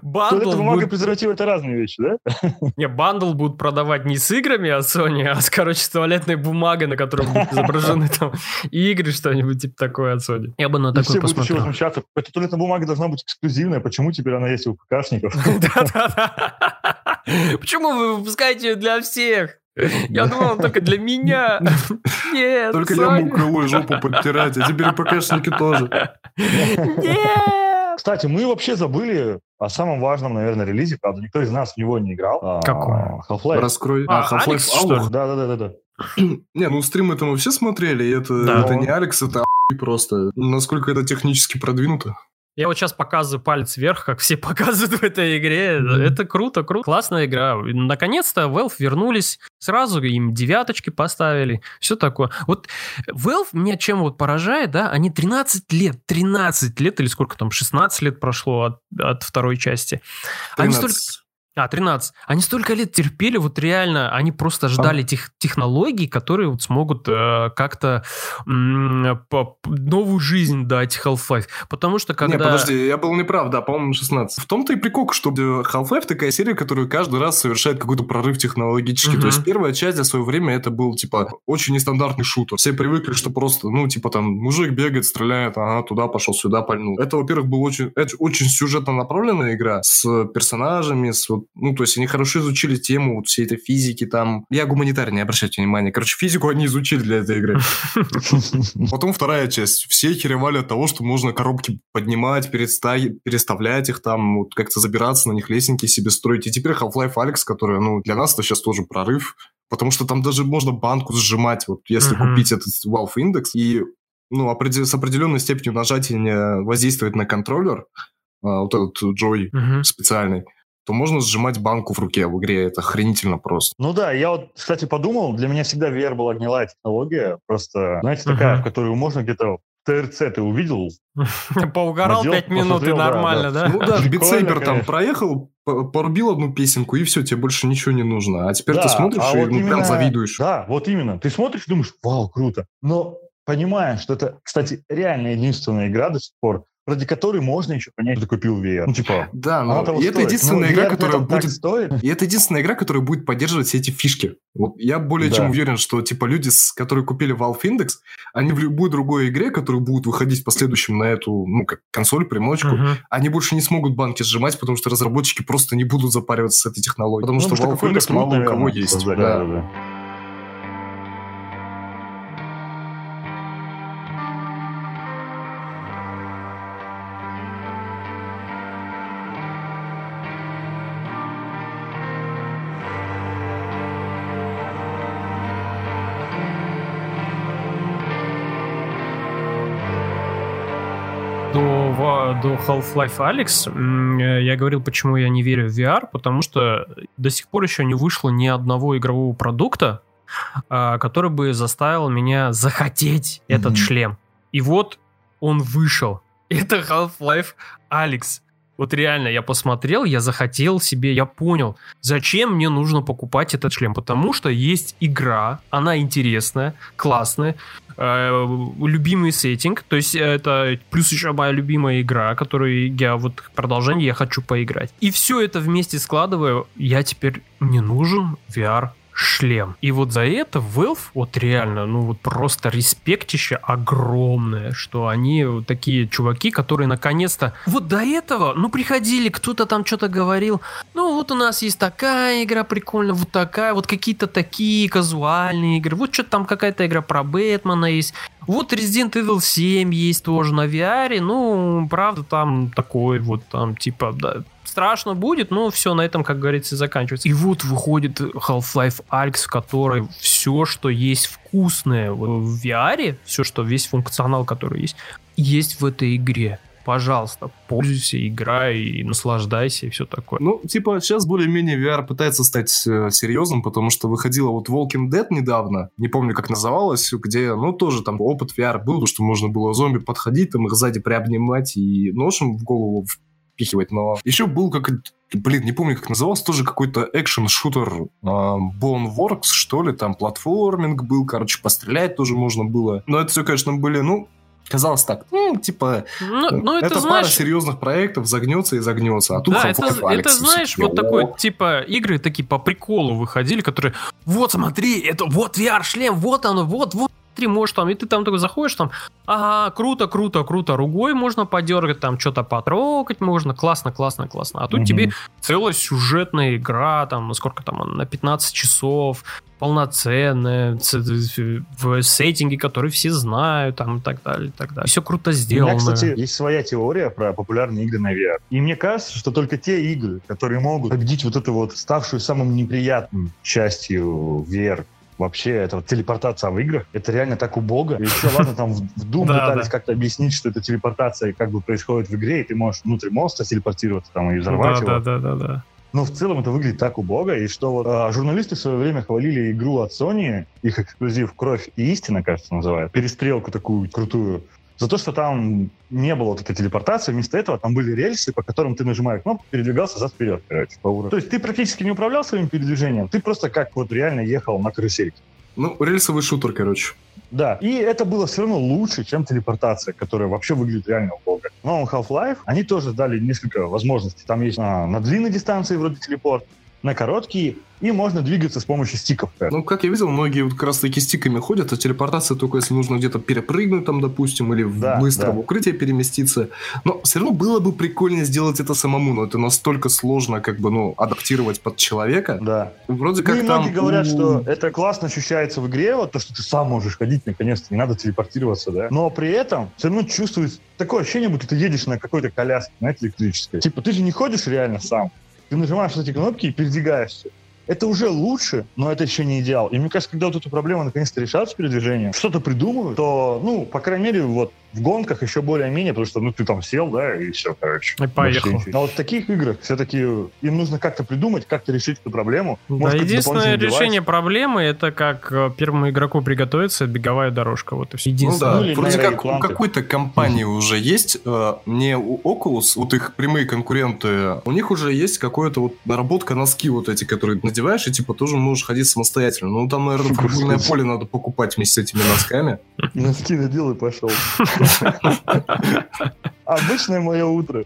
Бандл Туалетная бумага презервативы – это разные вещи, да? <laughs> Не, бандл будут продавать не с играми от Sony, а с, короче, с туалетной бумагой, на которой будут изображены <laughs> там игры, что-нибудь типа такое от Sony. Я бы на такое все будут еще посмотрел. возмущаться. Эта туалетная бумага должна быть эксклюзивная. Почему теперь она есть у ПКшников? <laughs> Почему вы выпускаете ее для всех? Я думал, только для меня. Нет, только я мог жопу подтирать, а теперь ПКшники тоже. Нет. Кстати, мы вообще забыли о самом важном, наверное, релизе. Правда, никто из нас в него не играл. А, Какой? Half-Life. Раскрой. А, А, Half-Life Алекс? Да, да, да, да, да. <clears throat> Не, ну стримы это мы все смотрели, и это, Да. это не Алекс, это просто. Насколько это технически продвинуто. Я вот сейчас показываю палец вверх, как все <laughs> показывают в этой игре. Мгм. Это круто, круто. Классная игра. Наконец-то Valve вернулись. Сразу им девяточки поставили. Все такое. Вот Valve меня чем вот поражает, да, они 13 лет, 13 лет или сколько там, 16 лет прошло от, от второй части. Они 13. столько- А, 13. Они столько лет терпели, вот реально, они просто ждали тех технологий, которые вот смогут э, как-то м, по- новую жизнь дать Half-Life. Потому что когда... Не, подожди, я был неправ, да, по-моему, 16. В том-то и прикол, что э, Half-Life такая серия, которая каждый раз совершает какой-то прорыв технологический. Мгм. То есть первая часть за свое время это был, типа, очень нестандартный шутер. Все привыкли, что просто, ну, типа, там, мужик бегает, стреляет, ага, туда пошел, сюда пальнул. Это, во-первых, была очень, это очень сюжетно направленная игра с персонажами, с вот ну, то есть они хорошо изучили тему вот всей этой физики там. Я гуманитарий, не обращайте внимания. Короче, физику они изучили для этой игры. <laughs> Потом вторая часть. Все херевали от того, что можно коробки поднимать, переставлять их там, вот как-то забираться на них, лестники себе строить. И теперь Half-Life Alex, который, ну, для нас это сейчас тоже прорыв, потому что там даже можно банку сжимать, вот если купить этот Valve Index, и ну, с определенной степенью нажатия воздействует на контроллер, а, вот этот Joy uh-huh. специальный, то можно сжимать банку в руке в игре. Это охренительно просто. Ну да, я вот, кстати, подумал, для меня всегда VR была гнилая технология. Просто, знаете, такая, uh-huh. в которую можно где-то ТРЦ ты увидел? <laughs> Поугарал пять минут и нормально, да? Ну да, <laughs> битсейбер там проехал, порубил одну песенку, и все, тебе больше ничего не нужно. А теперь ты смотришь а и ну, прям завидуешь. Да, вот именно. Ты смотришь и думаешь, вау, круто. Но понимая, что это, кстати, реально единственная игра до сих пор, ради которой можно еще понять, что ты купил VR. Ну, типа, да, но и это единственная ну, игра, которая будет... Стоит. И это единственная игра, которая будет поддерживать все эти фишки. Вот я более да. чем уверен, что, типа, люди, которые купили Valve Index, они в любой другой игре, которая будет выходить в последующем на эту, ну, как консоль, примочку, угу. они больше не смогут банки сжимать, потому что разработчики просто не будут запариваться с этой технологией. Потому ну, что Valve Index мало у кого есть. Создали, да. Да, да. До Half-Life Alex э, я говорил, почему я не верю в VR, потому что до сих пор еще не вышло ни одного игрового продукта, а, который бы заставил меня захотеть mm-hmm. этот шлем. И вот он вышел. <laughs> Это Half-Life Alex. Вот реально, я посмотрел, я захотел себе, я понял, зачем мне нужно покупать этот шлем. Потому что есть игра, она интересная, классная, э, любимый сеттинг, то есть это плюс еще моя любимая игра, которую я вот продолжение я хочу поиграть. И все это вместе складываю, я теперь не нужен VR шлем. И вот за это Valve, вот реально, ну вот просто респектище огромное, что они вот такие чуваки, которые наконец-то... Вот до этого, ну приходили, кто-то там что-то говорил, ну вот у нас есть такая игра прикольная, вот такая, вот какие-то такие казуальные игры, вот что-то там какая-то игра про Бэтмена есть, вот Resident Evil 7 есть тоже на VR, ну, правда, там такой вот, там, типа, да, страшно будет, но все на этом, как говорится, заканчивается. И вот выходит Half-Life Alyx, в которой все, что есть вкусное в VR, все, что весь функционал, который есть, есть в этой игре пожалуйста, пользуйся, играй и наслаждайся и все такое. Ну, типа, сейчас более-менее VR пытается стать э, серьезным, потому что выходила вот Walking Dead недавно, не помню, как называлась, где, ну, тоже там опыт VR был, что можно было зомби подходить, там их сзади приобнимать и ножом в голову впихивать, но еще был как блин, не помню, как назывался, тоже какой-то экшен-шутер э, Boneworks, что ли, там платформинг был, короче, пострелять тоже можно было. Но это все, конечно, были, ну, казалось так, ну, типа, ну, ну, это, это знаешь... пара серьезных проектов загнется и загнется, а тут да, это, это, знаешь, вот такой, типа, игры такие по приколу выходили, которые, вот смотри, это вот VR-шлем, вот оно, вот, вот, смотри, можешь там, и ты там такой заходишь, там, ага, круто, круто, круто, ругой можно подергать, там что-то потрогать можно, классно, классно, классно. А тут угу. тебе целая сюжетная игра, там, сколько там, на 15 часов, полноценная, в сеттинге, который все знают, там, и так далее, и так далее. Все круто сделано. У меня, кстати, есть своя теория про популярные игры на VR. И мне кажется, что только те игры, которые могут победить вот эту вот ставшую самым неприятным частью VR вообще это телепортация в играх, это реально так убого. И еще, ладно, там в, в Doom <laughs> пытались как-то объяснить, что это телепортация как бы происходит в игре, и ты можешь внутрь монстра телепортироваться там и взорвать его. Да, да, да, да. Но в целом это выглядит так убого, и что вот а, журналисты в свое время хвалили игру от Sony, их эксклюзив «Кровь и истина», кажется, называют, перестрелку такую крутую, за то, что там не было вот этой телепортации, вместо этого там были рельсы, по которым ты нажимаешь кнопку, передвигался зад вперед, короче, по уровню. То есть ты практически не управлял своим передвижением, ты просто как вот реально ехал на карусельке. Ну, рельсовый шутер, короче. Да, и это было все равно лучше, чем телепортация, которая вообще выглядит реально убого. Новом Half-Life они тоже дали несколько возможностей. Там есть а, на длинной дистанции вроде телепорт, на короткие, и можно двигаться с помощью стиков. Ну, как я видел, многие вот как раз таки стиками ходят, а телепортация только если нужно где-то перепрыгнуть там, допустим, или да, быстро да. в укрытие переместиться. Но все равно было бы прикольнее сделать это самому, но это настолько сложно как бы, ну, адаптировать под человека. Да. Вроде как ну, и там... многие говорят, что это классно ощущается в игре, вот то, что ты сам можешь ходить наконец-то, не надо телепортироваться, да. Но при этом все равно чувствуется такое ощущение, будто ты едешь на какой-то коляске, знаете, электрической. Типа, ты же не ходишь реально сам. Ты нажимаешь эти кнопки и передвигаешься. Это уже лучше, но это еще не идеал. И мне кажется, когда вот эту проблему наконец-то решают с передвижением, что-то придумывают, то, ну, по крайней мере, вот в гонках еще более-менее, потому что, ну, ты там сел, да, и все, короче. И поехал. А вот в таких играх все-таки им нужно как-то придумать, как-то решить эту проблему. Да, Может, единственное решение девайс. проблемы это как э, первому игроку приготовиться беговая дорожка. Вот и все. Единственное. Ну, да, ну, вроде как у какой-то компании mm-hmm. уже есть, э, не у Oculus, вот их прямые конкуренты, у них уже есть какое-то вот наработка носки вот эти, которые надеваешь, и типа тоже можешь ходить самостоятельно. Ну, там, наверное, <laughs> футбольное поле надо покупать вместе с этими носками. Носки надел и пошел. <laughs> <laughs> Обычное мое утро.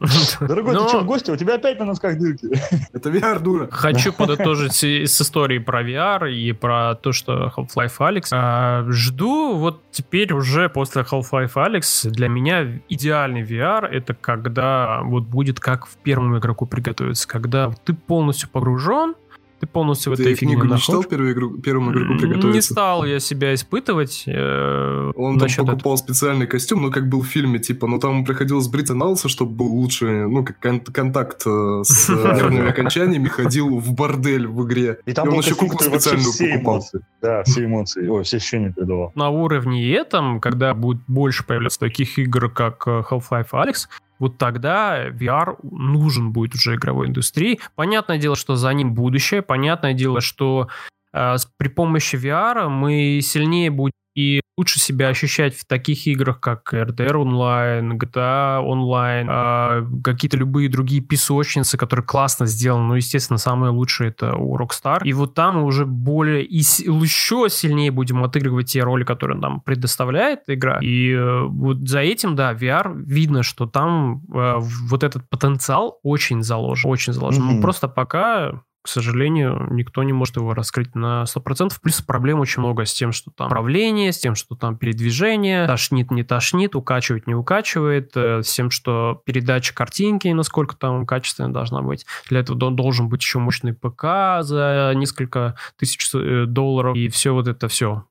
<laughs> Дорогой, Но... ты что, в гости? У тебя опять на носках дырки. Это VR, дура. Хочу подытожить с историей про VR и про то, что Half-Life Alex. А, жду вот теперь уже после Half-Life Alex для меня идеальный VR это когда вот будет как в первому игроку приготовиться, когда ты полностью погружен, ты полностью ты в этой фигне книгу не читал первую игру, первому игроку приготовиться? Не стал я себя испытывать. Э, он там покупал этого. специальный костюм, ну, как был в фильме, типа, но там приходилось бриться на лысо, чтобы был лучше, ну, как кон- контакт э, с <laughs> нервными окончаниями, ходил в бордель в игре. И там был еще куклу специальную покупал. Да, все эмоции, ой, все ощущения передавал. На уровне этом, когда будет больше появляться таких игр, как э, Half-Life Alex, вот тогда VR нужен будет уже игровой индустрии. Понятное дело, что за ним будущее. Понятное дело, что э, при помощи VR мы сильнее будем и лучше себя ощущать в таких играх, как RDR Online, GTA Online, э, какие-то любые другие песочницы, которые классно сделаны. Но, естественно, самое лучшее это у Rockstar. И вот там мы уже более и еще сильнее будем отыгрывать те роли, которые нам предоставляет игра. И э, вот за этим, да, VR видно, что там э, вот этот потенциал очень заложен. Очень заложен. Mm-hmm. Ну, просто пока к сожалению, никто не может его раскрыть на 100%. Плюс проблем очень много с тем, что там управление, с тем, что там передвижение, тошнит, не тошнит, укачивает, не укачивает, э, с тем, что передача картинки, насколько там качественная должна быть. Для этого должен быть еще мощный ПК за несколько тысяч э, долларов, и все вот это все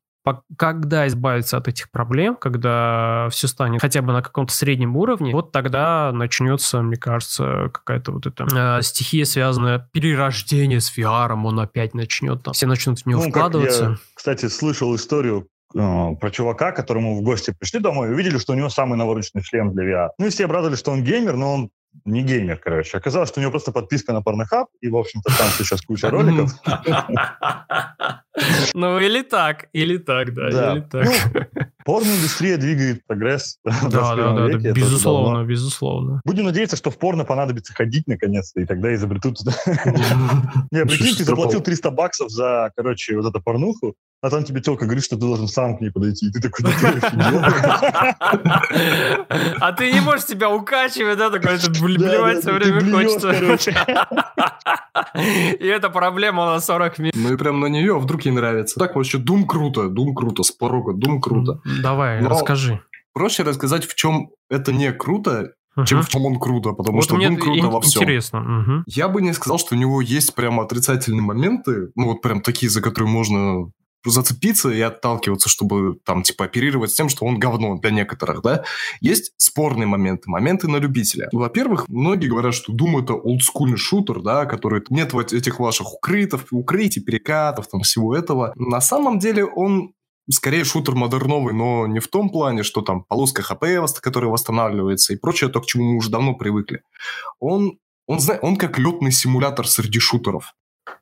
когда избавиться от этих проблем, когда все станет хотя бы на каком-то среднем уровне, вот тогда начнется, мне кажется, какая-то вот эта э, стихия, связанная перерождение с VR, он опять начнет, там, все начнут в него ну, вкладываться. Я, кстати, слышал историю э, про чувака, которому в гости пришли домой и увидели, что у него самый навороченный шлем для VR. Ну и все обрадовались, что он геймер, но он не геймер, короче. Оказалось, что у него просто подписка на Pornhub, и, в общем-то, там сейчас куча роликов. <laughs> Ну, или так, или так, да, или так. Ну, порноиндустрия двигает прогресс <laughs> в да, да, да, безусловно, безусловно. Будем надеяться, что в порно понадобится ходить наконец-то, и тогда изобретут... <laughs> Не, прикинь, ты заплатил 300 баксов за, короче, вот эту порнуху, а там тебе телка говорит, что ты должен сам к ней подойти. И ты такой, А ты не можешь себя укачивать, да, такой, блевать все время хочется. И это проблема на 40 минут. Ну и прям на нее вдруг ей нравится. Так вообще, Дум круто, Дум круто, с порога, Дум круто. Давай, расскажи. Проще рассказать, в чем это не круто, uh-huh. чем в чем он круто, потому вот что Doom круто во всем. Интересно. Uh-huh. Я бы не сказал, что у него есть прям отрицательные моменты, ну вот прям такие, за которые можно зацепиться и отталкиваться, чтобы там типа оперировать с тем, что он говно для некоторых, да. Есть спорные моменты, моменты на любителя. Во-первых, многие говорят, что Doom это олдскульный шутер, да, который нет вот этих ваших укрытов, укрытий, перекатов, там всего этого. На самом деле он скорее шутер модерновый, но не в том плане, что там полоска ХП, которая восстанавливается и прочее, то, к чему мы уже давно привыкли. Он, он, он как летный симулятор среди шутеров.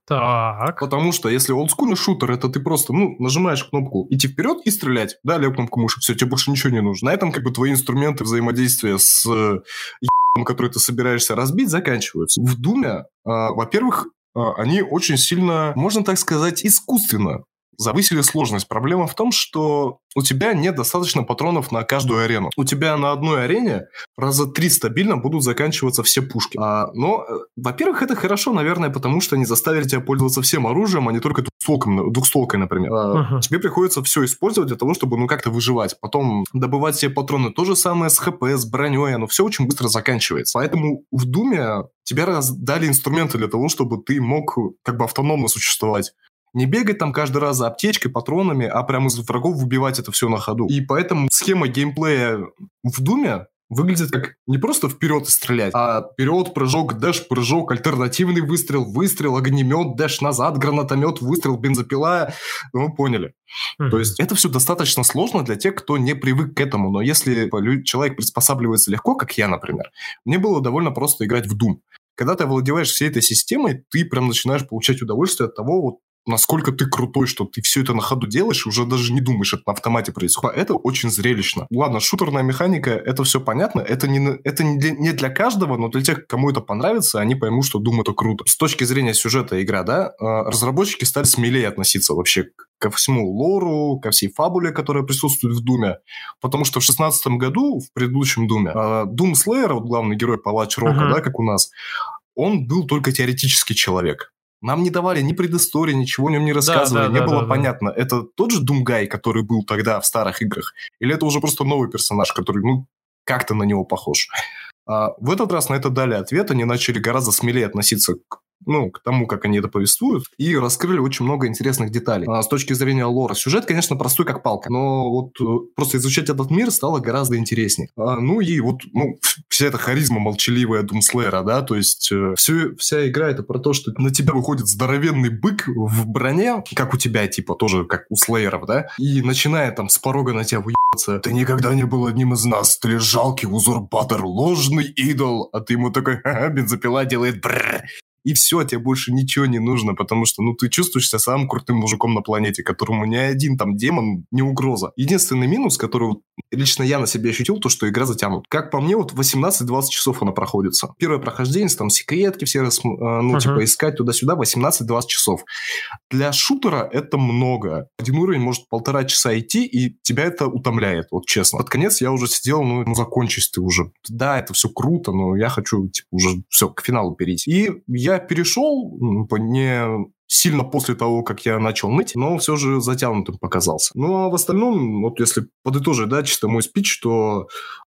Так. Потому что если олдскульный шутер, это ты просто, ну, нажимаешь кнопку идти вперед и стрелять. Да, левую кнопку мыши, все, тебе больше ничего не нужно. На этом как бы твои инструменты взаимодействия с э, который ты собираешься разбить, заканчиваются. В Думе, э, во-первых, э, они очень сильно, можно так сказать, искусственно завысили сложность. Проблема в том, что у тебя нет достаточно патронов на каждую арену. У тебя на одной арене раза три стабильно будут заканчиваться все пушки. А, но, э, во-первых, это хорошо, наверное, потому что они заставили тебя пользоваться всем оружием, а не только двухстволкой, двухстволкой например. А, uh-huh. Тебе приходится все использовать для того, чтобы ну как-то выживать. Потом добывать себе патроны. То же самое с ХП, с броней, оно все очень быстро заканчивается. Поэтому в Думе тебе дали инструменты для того, чтобы ты мог как бы автономно существовать. Не бегать там каждый раз за аптечкой, патронами, а прямо из врагов выбивать это все на ходу. И поэтому схема геймплея в Думе выглядит как не просто вперед и стрелять, а вперед, прыжок, дэш, прыжок, альтернативный выстрел, выстрел, огнемет, дэш назад, гранатомет, выстрел, бензопила. Ну, вы поняли. Mm-hmm. То есть это все достаточно сложно для тех, кто не привык к этому. Но если человек приспосабливается легко, как я, например, мне было довольно просто играть в Doom. Когда ты овладеваешь всей этой системой, ты прям начинаешь получать удовольствие от того, вот, насколько ты крутой, что ты все это на ходу делаешь, уже даже не думаешь, это на автомате происходит. Это очень зрелищно. Ладно, шутерная механика, это все понятно, это не, это не, для, не для каждого, но для тех, кому это понравится, они поймут, что Doom это круто. С точки зрения сюжета игра, да, а, разработчики стали смелее относиться вообще ко всему лору, ко всей фабуле, которая присутствует в Думе. Потому что в шестнадцатом году, в предыдущем Думе, Doom Slayer, вот главный герой палач Рока, uh-huh. да, как у нас, он был только теоретический человек. Нам не давали ни предыстории, ничего о нем не рассказывали, да, да, не да, было да, понятно, да. это тот же Думгай, который был тогда в старых играх, или это уже просто новый персонаж, который, ну, как-то на него похож. А в этот раз на это дали ответ, они начали гораздо смелее относиться к ну, к тому, как они это повествуют, и раскрыли очень много интересных деталей. А с точки зрения лора, сюжет, конечно, простой как палка, но вот э, просто изучать этот мир стало гораздо интереснее. А, ну и вот ну, <laughs> вся эта харизма молчаливая Думслеера, да, то есть э, все, вся игра это про то, что на тебя выходит здоровенный бык в броне, как у тебя, типа, тоже как у Слееров, да, и начинает там с порога на тебя выебаться. Ты никогда не был одним из нас, ты лишь жалкий узурпатор, ложный идол, а ты ему такой, ха-ха, бензопила делает бррр, и все, тебе больше ничего не нужно, потому что, ну, ты чувствуешь себя самым крутым мужиком на планете, которому ни один там демон не угроза. Единственный минус, который лично я на себе ощутил, то, что игра затянут. Как по мне, вот 18-20 часов она проходится. Первое прохождение, там секретки все, э, ну, uh-huh. типа, искать туда-сюда, 18-20 часов. Для шутера это много. Один уровень может полтора часа идти, и тебя это утомляет, вот честно. Под конец я уже сидел, ну, ну закончись ты уже. Да, это все круто, но я хочу, типа, уже все, к финалу перейти. И я я перешел не сильно после того, как я начал ныть, но все же затянутым показался. Ну, а в остальном, вот если подытожить, да, чисто мой спич, то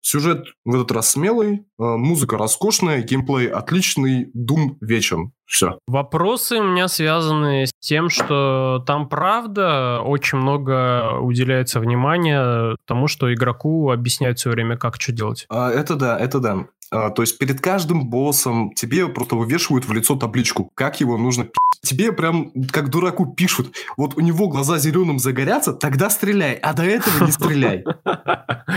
Сюжет в этот раз смелый, а, музыка роскошная, геймплей отличный, Дум вечен. Все. Вопросы у меня связаны с тем, что там правда очень много уделяется внимания тому, что игроку объясняют все время, как что делать. А, это да, это да. А, то есть перед каждым боссом тебе просто вывешивают в лицо табличку, как его нужно пи***. Тебе прям как дураку пишут, вот у него глаза зеленым загорятся, тогда стреляй, а до этого не стреляй.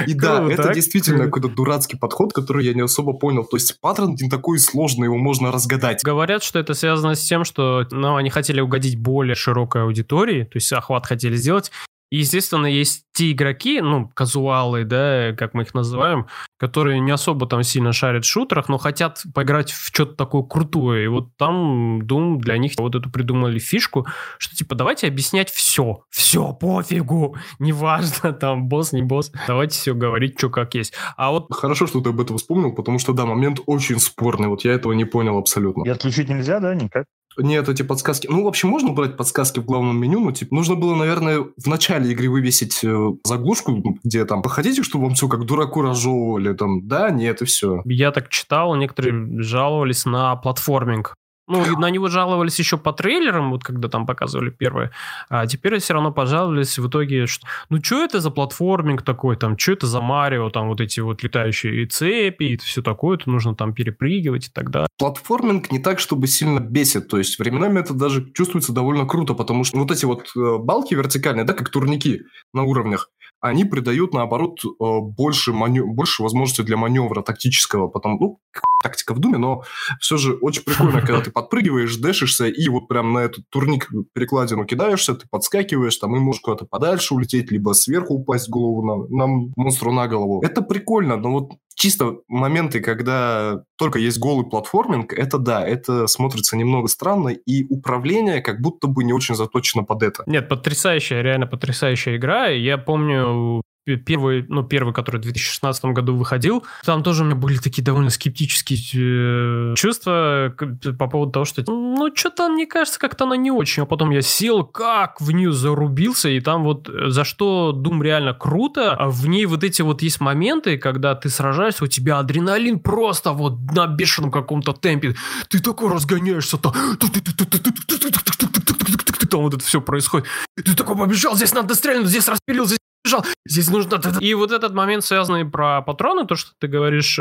И да, это действительно какой-то дурацкий подход, который я не особо понял. То есть паттерн не такой сложный, его можно разгадать. Говорят, что это связано с тем, что ну, они хотели угодить более широкой аудитории, то есть охват хотели сделать, и, естественно, есть те игроки, ну, казуалы, да, как мы их называем, которые не особо там сильно шарят в шутерах, но хотят поиграть в что-то такое крутое. И вот там Doom для них вот эту придумали фишку, что типа давайте объяснять все. Все, пофигу. Неважно, <laughs> там босс, не босс. Давайте все говорить, что как есть. А вот... Хорошо, что ты об этом вспомнил, потому что, да, момент очень спорный. Вот я этого не понял абсолютно. И отключить нельзя, да, никак? Нет, эти подсказки. Ну, вообще, можно брать подсказки в главном меню, но типа нужно было, наверное, в начале игры вывесить э, заглушку, где там походите, чтобы вам все как дураку разжевывали, там, да, нет, и все. Я так читал, некоторые жаловались на платформинг. Ну, на него жаловались еще по трейлерам, вот когда там показывали первые. А теперь все равно пожаловались в итоге, что ну, что это за платформинг такой, там, что это за Марио, там, вот эти вот летающие цепи и все такое, это нужно там перепрыгивать и так далее. Платформинг не так, чтобы сильно бесит, то есть временами это даже чувствуется довольно круто, потому что вот эти вот э, балки вертикальные, да, как турники на уровнях, они придают, наоборот, э, больше, манё... больше возможностей для маневра тактического, потому, ну, тактика в Думе, но все же очень прикольно, когда ты подпрыгиваешь, дэшишься и вот прям на этот турник перекладину кидаешься, ты подскакиваешь, там и можешь куда-то подальше улететь, либо сверху упасть голову на, на монстру на голову. Это прикольно, но вот чисто моменты, когда только есть голый платформинг, это да, это смотрится немного странно, и управление как будто бы не очень заточено под это. Нет, потрясающая, реально потрясающая игра. Я помню первый, ну, первый, который в 2016 году выходил, там тоже у меня были такие довольно скептические э, чувства по поводу того, что, ну, что-то, мне кажется, как-то она не очень. А потом я сел, как в нее зарубился, и там вот э, за что Doom реально круто, а в ней вот эти вот есть моменты, когда ты сражаешься, у тебя адреналин просто вот на бешеном каком-то темпе, ты такой разгоняешься, там, там вот это все происходит. Ты такой побежал, здесь надо стрельнуть, здесь распилил, здесь бежал, здесь нужно... И вот этот момент, связанный про патроны, то, что ты говоришь,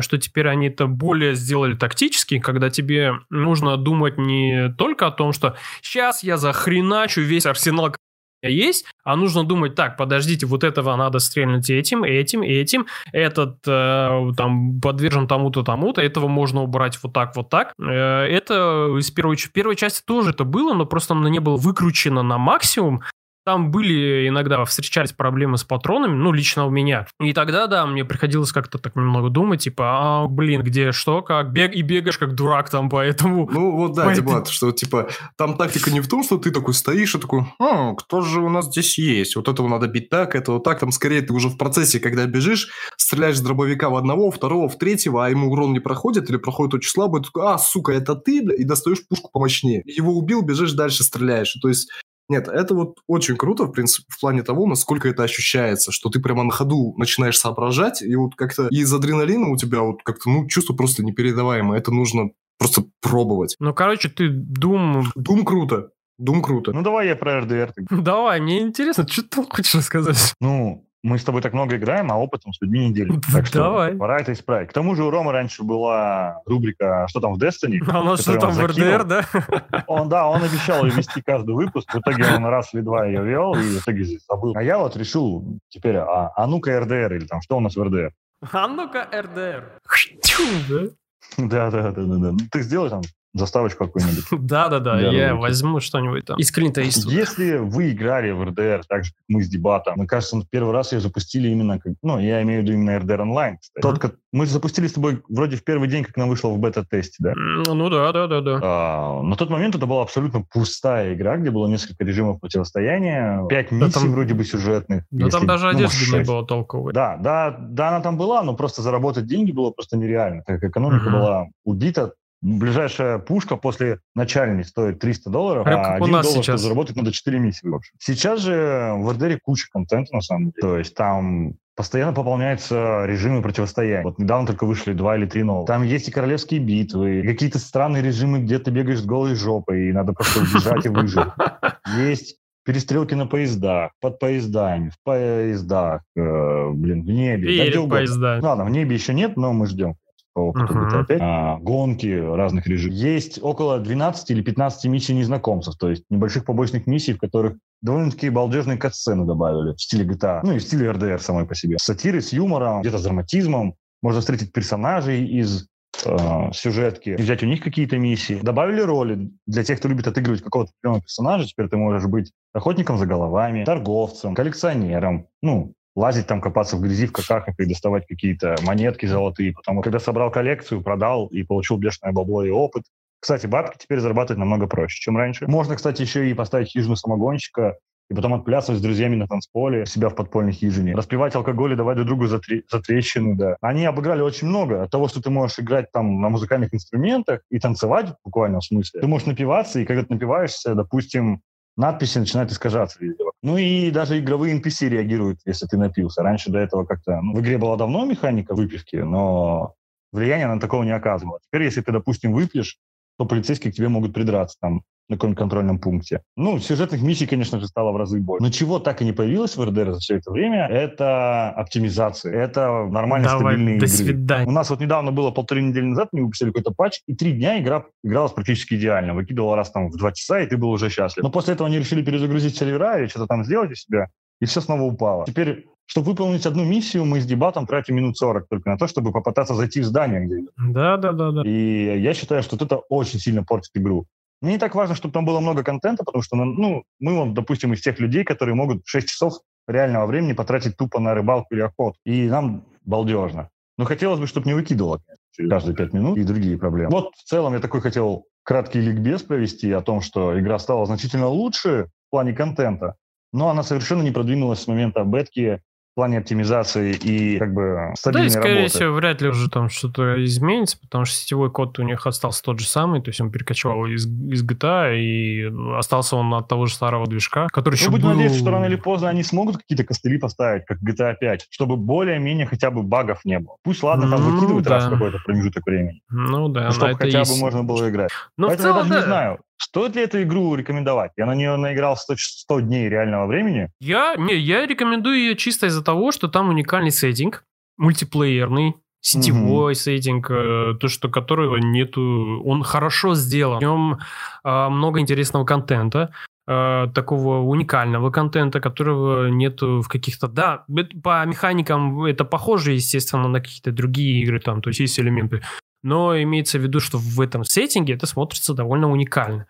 что теперь они это более сделали тактически, когда тебе нужно думать не только о том, что сейчас я захреначу весь арсенал есть, а нужно думать, так, подождите, вот этого надо стрельнуть этим, этим, этим, этот э, там подвержен тому-то, тому-то, этого можно убрать вот так, вот так. Э, это из первой, в первой части тоже это было, но просто оно не было выкручено на максимум, там были иногда встречались проблемы с патронами, ну, лично у меня. И тогда, да, мне приходилось как-то так немного думать, типа, а, блин, где что, как, бег, и бегаешь как дурак там, поэтому... Ну, вот да, поэтому... Дебат, что, типа, там тактика не в том, что ты такой стоишь и такой, хм, кто же у нас здесь есть? Вот этого надо бить так, этого так, там скорее ты уже в процессе, когда бежишь, стреляешь с дробовика в одного, второго, в третьего, а ему урон не проходит или проходит очень слабо, и такой, а, сука, это ты, и достаешь пушку помощнее. Его убил, бежишь дальше, стреляешь. То есть нет, это вот очень круто, в принципе, в плане того, насколько это ощущается, что ты прямо на ходу начинаешь соображать, и вот как-то из адреналина у тебя вот как-то, ну, чувство просто непередаваемое. Это нужно просто пробовать. Ну, короче, ты Doom... Doom круто. Doom круто. Ну, давай я про RDR. <laughs> Давай, мне интересно, что ты хочешь рассказать? Ну, мы с тобой так много играем, а опытом с людьми не делим. <laughs> Так что Давай. пора это исправить. К тому же у Ромы раньше была рубрика «Что там в Destiny?». А у нас что там в РДР, да? <laughs> Он, да, он обещал ее вести каждый выпуск. В итоге он раз или два ее вел, и в итоге забыл. А я вот решил теперь, а, а ну-ка РДР, или там, что у нас в РДР? А ну-ка РДР. <laughs> Да, да, да, да, да. Ты сделай там заставочку какую-нибудь. <laughs> Да-да-да, я возьму что-нибудь там из Клинта Иствуда. Если вы играли в РДР так же, как мы с дебатом, мне кажется, первый раз ее запустили именно, как, ну, я имею в виду именно РДР онлайн. Тот, как, мы запустили с тобой вроде в первый день, как она вышла в бета-тесте, да? Ну да, да, да, да. А, на тот момент это была абсолютно пустая игра, где было несколько режимов противостояния, пять да миссий там, вроде бы сюжетных. Да если, там даже ну, одежды не было толковой. Да, да, да, она там была, но просто заработать деньги было просто нереально, так как экономика угу. была убита Ближайшая пушка после начальной стоит 300 долларов, а, а 1 доллар, сейчас? заработать надо 4 месяца. В общем. Сейчас же в RDR куча контента, на самом деле. То есть там постоянно пополняются режимы противостояния. Вот недавно только вышли два или три новых. Там есть и королевские битвы, какие-то странные режимы, где ты бегаешь с голой жопой, и надо просто убежать и выжить. <laughs> Есть перестрелки на поездах, под поездами, в поездах, э, блин, в небе. Перед да, поездами. Ладно, в небе еще нет, но мы ждем uh-huh. опять, а, гонки разных режимов. Есть около 12 или 15 миссий незнакомцев, то есть небольших побочных миссий, в которых довольно-таки балдежные катсцены добавили в стиле GTA, ну и в стиле RDR самой по себе. Сатиры с юмором, где-то с драматизмом. Можно встретить персонажей из э, сюжетки, взять у них какие-то миссии. Добавили роли для тех, кто любит отыгрывать какого-то персонажа. Теперь ты можешь быть охотником за головами, торговцем, коллекционером, ну, лазить там, копаться в грязи, в какахах и доставать какие-то монетки золотые. Потому когда собрал коллекцию, продал и получил бешеное бабло и опыт. Кстати, бабки теперь зарабатывать намного проще, чем раньше. Можно, кстати, еще и поставить хижину самогонщика, и потом отплясывать с друзьями на танцполе, себя в подпольной хижине, распивать алкоголь и давать друг другу за, трещины, да. Они обыграли очень много. От того, что ты можешь играть там на музыкальных инструментах и танцевать в буквальном смысле, ты можешь напиваться, и когда ты напиваешься, допустим, надписи начинают искажаться везде. Ну и даже игровые NPC реагируют, если ты напился. Раньше до этого как-то... Ну, в игре была давно механика выпивки, но влияния на такого не оказывала. Теперь, если ты, допустим, выпьешь, то полицейские к тебе могут придраться там на каком-нибудь контрольном пункте. Ну, сюжетных миссий, конечно же, стало в разы больше. Но чего так и не появилось в РДР за все это время, это оптимизация. Это нормально Давай, стабильные до игры. свидания. У нас вот недавно было полторы недели назад, мы выпустили какой-то патч, и три дня игра игралась практически идеально. Выкидывал раз там в два часа, и ты был уже счастлив. Но после этого они решили перезагрузить сервера или что-то там сделать у себя, и все снова упало. Теперь чтобы выполнить одну миссию, мы с дебатом тратим минут 40 только на то, чтобы попытаться зайти в здание, Да, да, да, да. И я считаю, что это очень сильно портит игру. Мне не так важно, чтобы там было много контента, потому что, ну, мы, вот, допустим, из тех людей, которые могут 6 часов реального времени потратить тупо на рыбалку или охоту. И нам балдежно. Но хотелось бы, чтобы не выкидывало каждые 5 минут и другие проблемы. Вот в целом я такой хотел краткий ликбез провести о том, что игра стала значительно лучше в плане контента, но она совершенно не продвинулась с момента бетки в плане оптимизации и как бы стабильной Да, и, скорее работы. всего, вряд ли уже там что-то изменится, потому что сетевой код у них остался тот же самый, то есть он перекочевал из, из GTA, и остался он от того же старого движка, который еще Мы будем был... надеяться, что рано или поздно они смогут какие-то костыли поставить, как GTA 5, чтобы более-менее хотя бы багов не было. Пусть, ладно, там Ну, выкидывают раз да. в какой-то промежуток времени, Ну да, но на чтобы хотя есть. бы можно было играть. Ну, в Поэтому я целом, даже да. не знаю, стоит ли эту игру рекомендовать. Я на нее наиграл 100, ч- 100 дней реального времени. Я, не, я рекомендую ее чисто из-за того, что там уникальный сеттинг, мультиплеерный, сетевой сеттинг, э, то, что которого нету, он хорошо сделан. В нем э, много интересного контента, э, такого уникального контента, которого нету в каких-то... Да, по механикам это похоже, естественно, на какие-то другие игры, там, то есть есть элементы. Но имеется в виду, что в этом сеттинге это смотрится довольно уникально.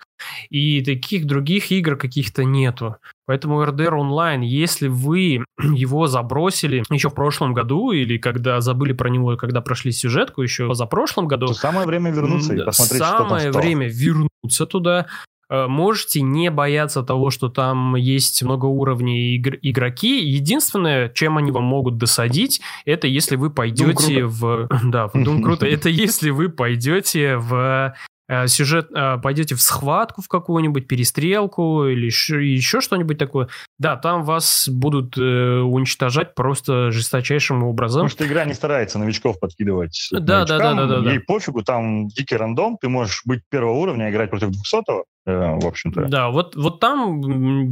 И таких других игр каких-то нету. Поэтому RDR Online, если вы <clears throat> его забросили еще в прошлом году, или когда забыли про него, когда прошли сюжетку еще за прошлым году, То самое время вернуться и посмотреть, что там Самое время вернуться туда. Э, Можете не бояться того, что там есть много уровней игр- игроки. Единственное, чем они вам могут досадить, это если вы пойдете в... <laughs> Да, в Doom круто. <laughs> Это если вы пойдете в э, сюжет, э, пойдете в схватку в какую-нибудь, перестрелку или ш- еще что-нибудь такое. Да, там вас будут э, уничтожать просто жесточайшим образом. Потому что игра не старается новичков подкидывать. Да, да, новичкам. да, да, да, Ей пофигу, там дикий рандом, ты можешь быть первого уровня, играть против 200-го, э, в общем-то. Да, вот, вот там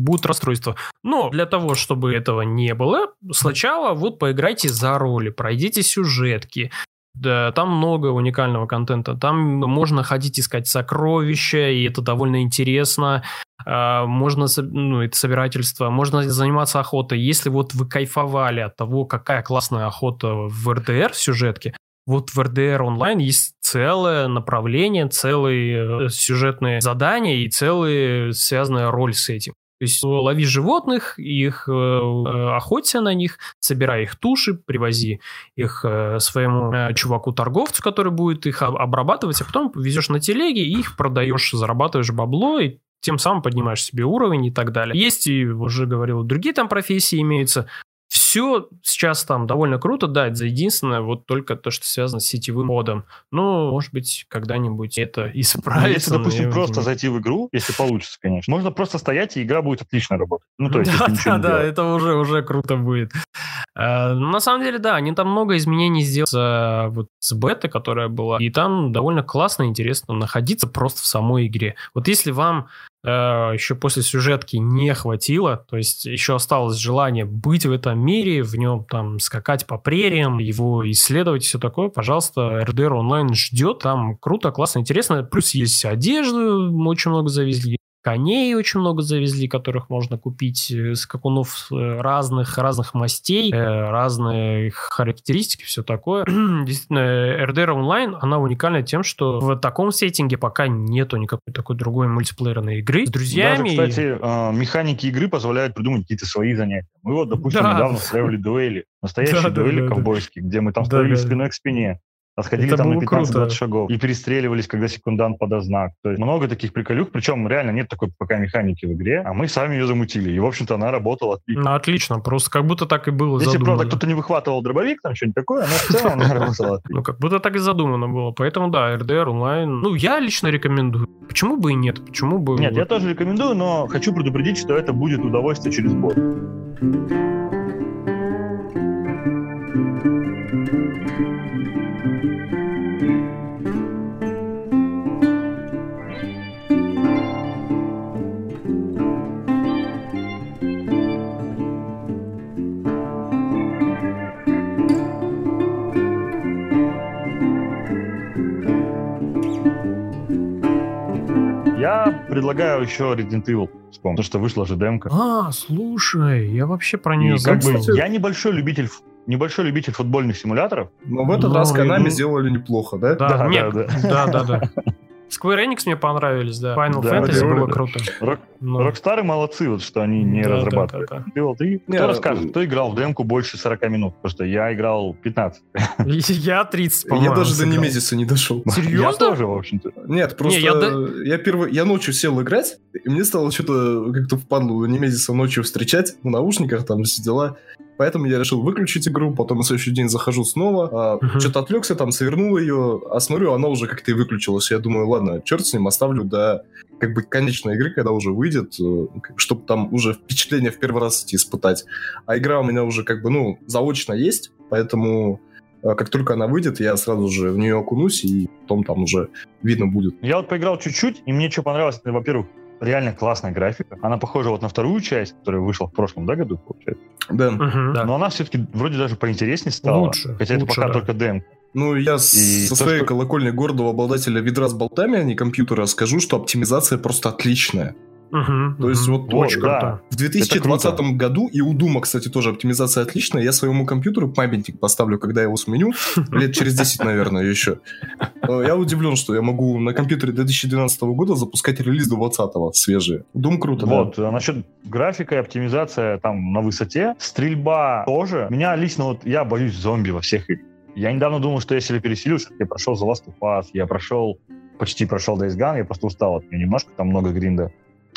будут расстройства. Но для того, чтобы этого не было, сначала вот поиграйте за роли, пройдите сюжетки. Да, там много уникального контента. Там можно ходить искать сокровища, и это довольно интересно. А, Можно, ну, это собирательство, можно заниматься охотой. Если вот вы кайфовали от того, какая классная охота в РДР в сюжетке, вот в RDR онлайн есть целое направление, целые э, сюжетные задания и целая связанная роль с этим. То есть лови животных, их э, э, охоться на них, собирай их туши, привози их э, своему э, чуваку-торговцу, который будет их об- обрабатывать, а потом везешь на телеге их продаешь, зарабатываешь бабло и тем самым поднимаешь себе уровень и так далее. Есть и, уже говорил, другие там профессии имеются. Все сейчас там довольно круто, да, это единственное, вот только то, что связано с сетевым модом. Ну, может быть, когда-нибудь это <laughs> Ну, исправится. Если, допустим, но- просто зайти в игру, если получится, конечно, можно просто стоять, и игра будет отлично работать. Ну, то <laughs> есть, да, да, да, это уже, уже круто будет. Э, На самом деле, да, они там много изменений сделали с, вот, с бета, которая была, и там довольно классно и интересно находиться просто в самой игре. Вот если вам э, еще после сюжетки не хватило, то есть еще осталось желание быть в этом мире, в нем там скакать по прериям, его исследовать и все такое, пожалуйста, RDR онлайн ждет, там круто, классно, интересно, плюс есть одежду, очень много завезли, коней очень много завезли, которых можно купить, э, скакунов э, разных, разных мастей, э, разные характеристики, все такое. <clears throat> Действительно, RDR Online, она уникальна тем, что в таком сеттинге пока нету никакой такой другой мультиплеерной игры с друзьями. Даже, кстати, э, механики игры позволяют придумать какие-то свои занятия. Мы вот, допустим, Да. недавно устраивали дуэли. Настоящие Да, да, дуэли да, да. ковбойские, где мы там Да, стояли да. спиной к спине. Отходили Это там на было 15-20 круто. шагов и перестреливались, когда секундант подаст знак. То есть много таких приколюх, причем реально нет такой пока механики в игре, а мы сами ее замутили. И, в общем-то, она работала отлично. Ну, отлично, просто как будто так и было Если, задумано. правда, кто-то не выхватывал дробовик, там что-нибудь такое, но в <laughs> целом она работала. Ну, как будто так и задумано было. Поэтому, да, RDR онлайн. Ну, я лично рекомендую. Почему бы и нет? Почему бы... Нет, я тоже рекомендую, но хочу предупредить, что это будет удовольствие через год. Я предлагаю еще Resident Evil вспомнить, потому что вышла же демка. А, слушай, я вообще про нее И как бы забыл. я небольшой любитель небольшой любитель футбольных симуляторов. Но в этот Ну, раз и- Konami ну- сделали неплохо, да? Да, Да, мне- да, да, да, да. <laughs> Square Enix мне понравились, да. Final Да, Fantasy да, было да. круто. Рок, Ну, Рокстары молодцы, вот что они не да, да, разрабатывают. да, Evil 3. Не, Кто ну, расскажет, кто играл в демку больше 40 минут? Потому что я играл 15. да. <laughs> Я 30, по-моему, Я даже до. Немезиса не дошел. <laughs> Серьезно? Я тоже, в общем-то. Нет, просто я я, да- первый, я ночью сел играть, и мне стало что-то как-то впадло Немезиса ночью встречать в наушниках, там все дела. Поэтому я решил выключить игру, потом на следующий день захожу снова, а, Мгм. что-то отвлекся, там свернул ее, а смотрю, она уже как-то и выключилась. Я думаю, ладно, черт с ним, оставлю до как бы конечной игры, когда уже выйдет, чтобы там уже впечатление в первый раз эти испытать. А игра у меня уже как бы, ну, заочно есть, поэтому а, как только она выйдет, я сразу же в нее окунусь, и потом там уже видно будет. Я вот поиграл чуть-чуть, и мне что понравилось, это, во-первых, реально классная графика. Она похожа вот на вторую часть, которая вышла в прошлом да, году, получается. Да. Мгм, да. Но она все-таки вроде даже поинтереснее стала. Лучше, Хотя это лучше, пока да. только демка. Ну, я И со то, своей что- колокольни гордого обладателя ведра с болтами, а не компьютера, скажу, что оптимизация просто отличная. Мгм, То есть мгм. вот очень да. круто. В 2020 году, и у Дума, кстати, тоже оптимизация отличная, я своему компьютеру памятник поставлю, когда я его сменю, лет через 10, наверное, еще. Э, Я удивлен, что я могу на компьютере 2012 года запускать релиз 20 свежие. Дум круто, да. Вот, а насчет графика и оптимизация там на высоте, стрельба тоже. Меня лично вот, я боюсь зомби во всех играх. Я недавно думал, что я переселюсь, я прошел The Last of Us, я прошел, почти прошел Days Gone, я просто устал от нее немножко, там много гринда.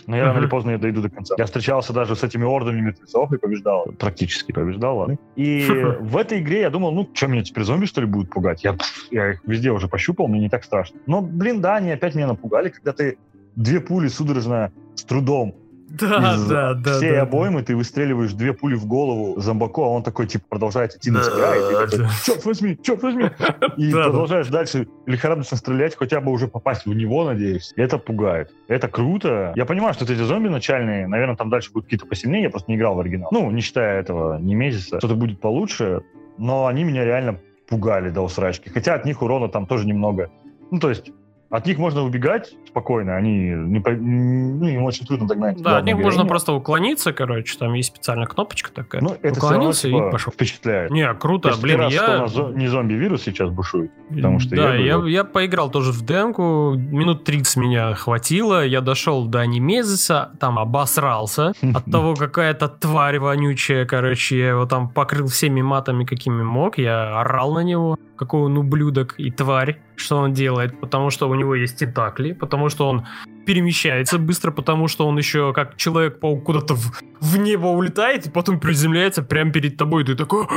Но я рано или поздно я дойду до конца. Я встречался даже с этими ордами мертвецов и побеждал. Практически побеждал, ладно. И <laughs> в этой игре я думал, ну, что, меня теперь зомби, что ли, будут пугать? Я, я их везде уже пощупал, мне не так страшно. Но, блин, да, они опять меня напугали, когда ты две пули судорожно с трудом Да, из да, да. всей да, обоймы ты выстреливаешь две пули в голову зомбаку, а он такой, типа, продолжает идти на Да, тебя, и ты да. черт возьми, черт возьми, <laughs> и Да, да. продолжаешь дальше лихорадочно стрелять, хотя бы уже попасть в него, надеюсь. Это пугает. Это круто. Я понимаю, что вот эти зомби начальные, наверное, там дальше будут какие-то посильнее, я просто не играл в оригинал. Ну, не считая этого Немезиса, что-то будет получше, но они меня реально пугали до усрачки. Хотя от них урона там тоже немного. Ну, то есть, от них можно убегать спокойно, они не, ну, им очень трудно догнать. Да, от них можно просто уклониться, короче, там есть специальная кнопочка такая. Ну, это все равно, Уклонился типа, и пошел. впечатляет. Не, круто, То есть блин, раз, что у я... нас зо- не зомби-вирус сейчас бушует. потому что да, я я, бы- я поиграл тоже в демку, минут 30 меня хватило, я дошел до Немезиса, там обосрался <laughs> от того, какая-то тварь вонючая, короче, я его там покрыл всеми матами, какими мог, я орал на него, какой он ублюдок и тварь, что он делает, потому что у него есть тентакли, потому что он перемещается быстро, потому что он еще как Человек-паук куда-то в, в небо улетает и потом приземляется прямо перед тобой, и ты такой,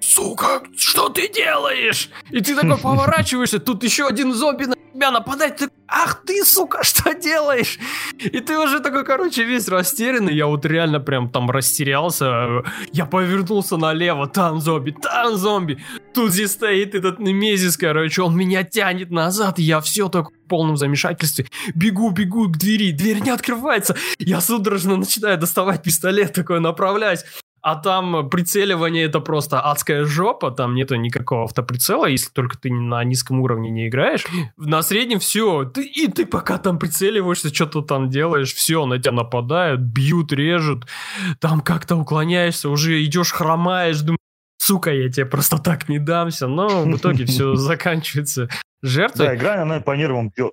сука, что ты делаешь? И ты такой <laughs> поворачиваешься, тут еще один зомби тебя нападает, ты, ах ты, сука, <laughs> что делаешь? И ты уже такой, короче, весь растерянный, я вот реально прям там растерялся, я повернулся налево, там зомби, там зомби, тут здесь стоит этот Немезис, короче, он меня тянет назад, я все так в полном замешательстве, бегу, бегу к двери, дверь не открывается, я судорожно начинаю доставать пистолет, такой направляюсь, а там прицеливание это просто адская жопа, там нету никакого автоприцела, если только ты на низком уровне не играешь. <laughs> На среднем все, ты, и ты пока там прицеливаешься, что-то там делаешь, все, на тебя нападают, бьют, режут, там как-то уклоняешься, уже идешь, хромаешь, думаешь, сука, я тебе просто так не дамся, но в итоге все <laughs> заканчивается жертвой. Да, игра, она по нервам бьет.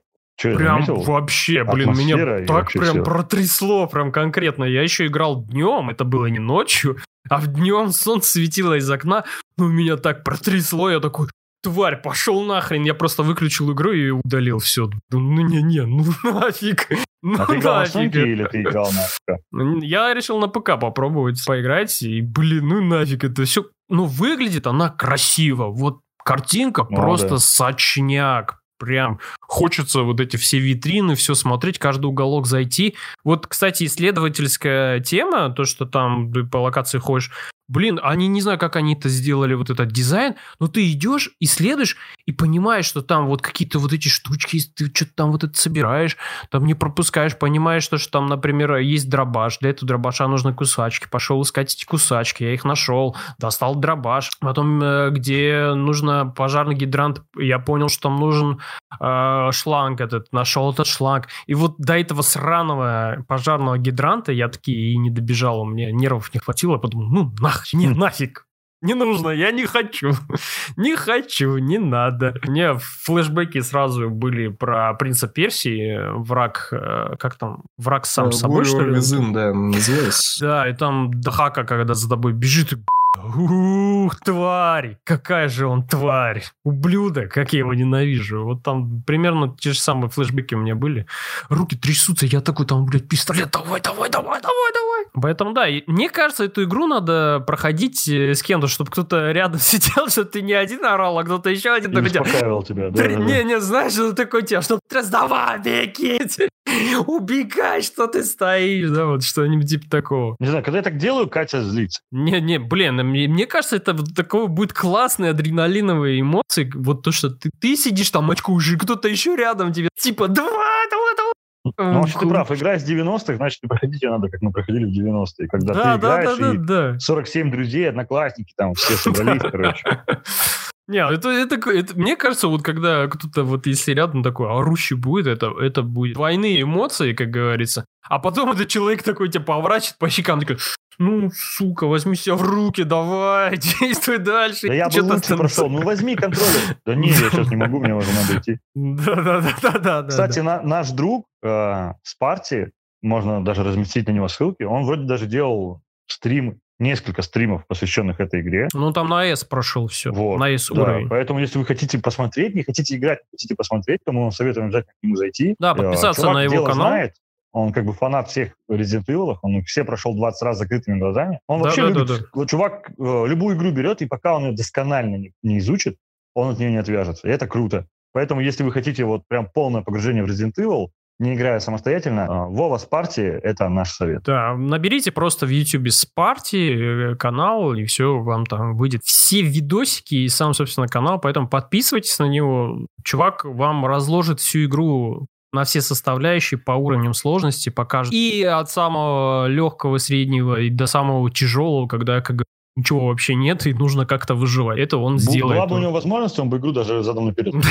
Я Прям заметил? вообще, блин, Атмосфера меня и так прям всё. протрясло, прям конкретно. Я еще играл днем, это было не ночью, а в днем солнце светило из окна, ну меня так протрясло, я такой, тварь, пошел нахрен, я просто выключил игру и удалил все. Ну не-не, ну <laughs> нафиг, ну А ты играл на нафиг. Соньке или ты играл на ПК? Ну, Я решил на ПК попробовать поиграть, и, блин, ну нафиг это все. Ну, выглядит она красиво. Вот картинка Ну, просто да. сочняк. Прям хочется вот эти все витрины, все смотреть, каждый уголок зайти. Вот, кстати, исследовательская тема, то, что там ты по локации ходишь, блин, они не знаю, как они это сделали, вот этот дизайн, но ты идешь, исследуешь и понимаешь, что там вот какие-то вот эти штучки, ты что-то там вот это собираешь, там не пропускаешь, понимаешь, что, что там, например, есть дробаш, для этого дробаша нужны кусачки, пошел искать эти кусачки, я их нашел, достал дробаш, потом э, где нужно пожарный гидрант, я понял, что там нужен э, шланг этот, нашел этот шланг, и вот до этого сраного пожарного гидранта я таки и не добежал, у меня нервов не хватило, подумал, ну нах, не нафиг, не нужно, я не хочу. <laughs> не хочу, не надо. У меня флешбеки сразу были про принца Персии, враг, э, как там, враг сам Э, собой, что ли? Да, называется. <laughs> Да, и там Дахака, когда за тобой бежит, и Ух, тварь! Какая же он тварь! Ублюдок, как я его ненавижу. Вот там примерно те же самые флешбеки у меня были. Руки трясутся, я такой там, блядь, пистолет, давай, давай, давай, давай, давай. Поэтому, да, и мне кажется, эту игру надо проходить э, с кем-то, чтобы кто-то рядом <laughs> сидел, чтобы ты не один орал, а кто-то еще один И успокаивал тебя. да, да. Не, не, знаешь, что такое тебя, что тряс, давай, беги, <laughs> убегай, что ты стоишь, да, вот что-нибудь типа такого. Не знаю, когда я так делаю, Катя злится. Не, не, блин, мне, мне кажется, это вот такого будет классные адреналиновые эмоции. Вот то, что ты, ты сидишь там, очкуешь, и кто-то еще рядом тебе, типа, давай, давай, давай. Ну, вообще ты прав, игра с 90-х, значит, и проходить ее надо, как мы проходили в 90-е. Когда Да, ты да, да, играешь, да, и да. 47 друзей, одноклассники, там все собрались, короче. <laughs> Не, это, это, это- мне кажется, вот когда кто-то вот если рядом такой орущий будет, это, это будет двойные эмоции, как говорится. А потом этот человек такой тебя поворачивает по щекам, такой, ну, сука, возьми себя в руки, давай, <laughs> действуй дальше. Да я бы лучше там- прошел. Ну, возьми контроллер. Да не, я сейчас не могу, мне уже надо идти. Да-да-да-да-да. Кстати, на- наш друг э, Спарти, можно даже разместить на него ссылки, он вроде даже делал стрим, несколько стримов, посвященных этой игре. Ну, там на S прошел все. Вот, на S Да, уровень. поэтому, если вы хотите посмотреть, не хотите играть, не хотите посмотреть, то мы вам советуем обязательно к нему зайти. Да, Э, подписаться чувак на его канал. знает, он как бы фанат всех Resident Evil, он их все прошел 20 раз с закрытыми глазами. Он Да, вообще да, любит, да, да. вот чувак э, любую игру берет, и пока он ее досконально не, не изучит, он от нее не отвяжется. И это круто. Поэтому, если вы хотите вот прям полное погружение в Resident Evil, не играя самостоятельно, э, Вова Спарти — это наш совет. Да, наберите просто в YouTube Спарти э, канал, и все, вам там выйдет все видосики и сам, собственно, канал, поэтому подписывайтесь на него. Чувак вам разложит всю игру на все составляющие по уровням сложности, покажет. И от самого легкого, среднего и до самого тяжелого, когда как ничего вообще нет, и нужно как-то выживать. Это он сделает. Была бы у него возможность, он бы игру даже задал наперед. <laughs>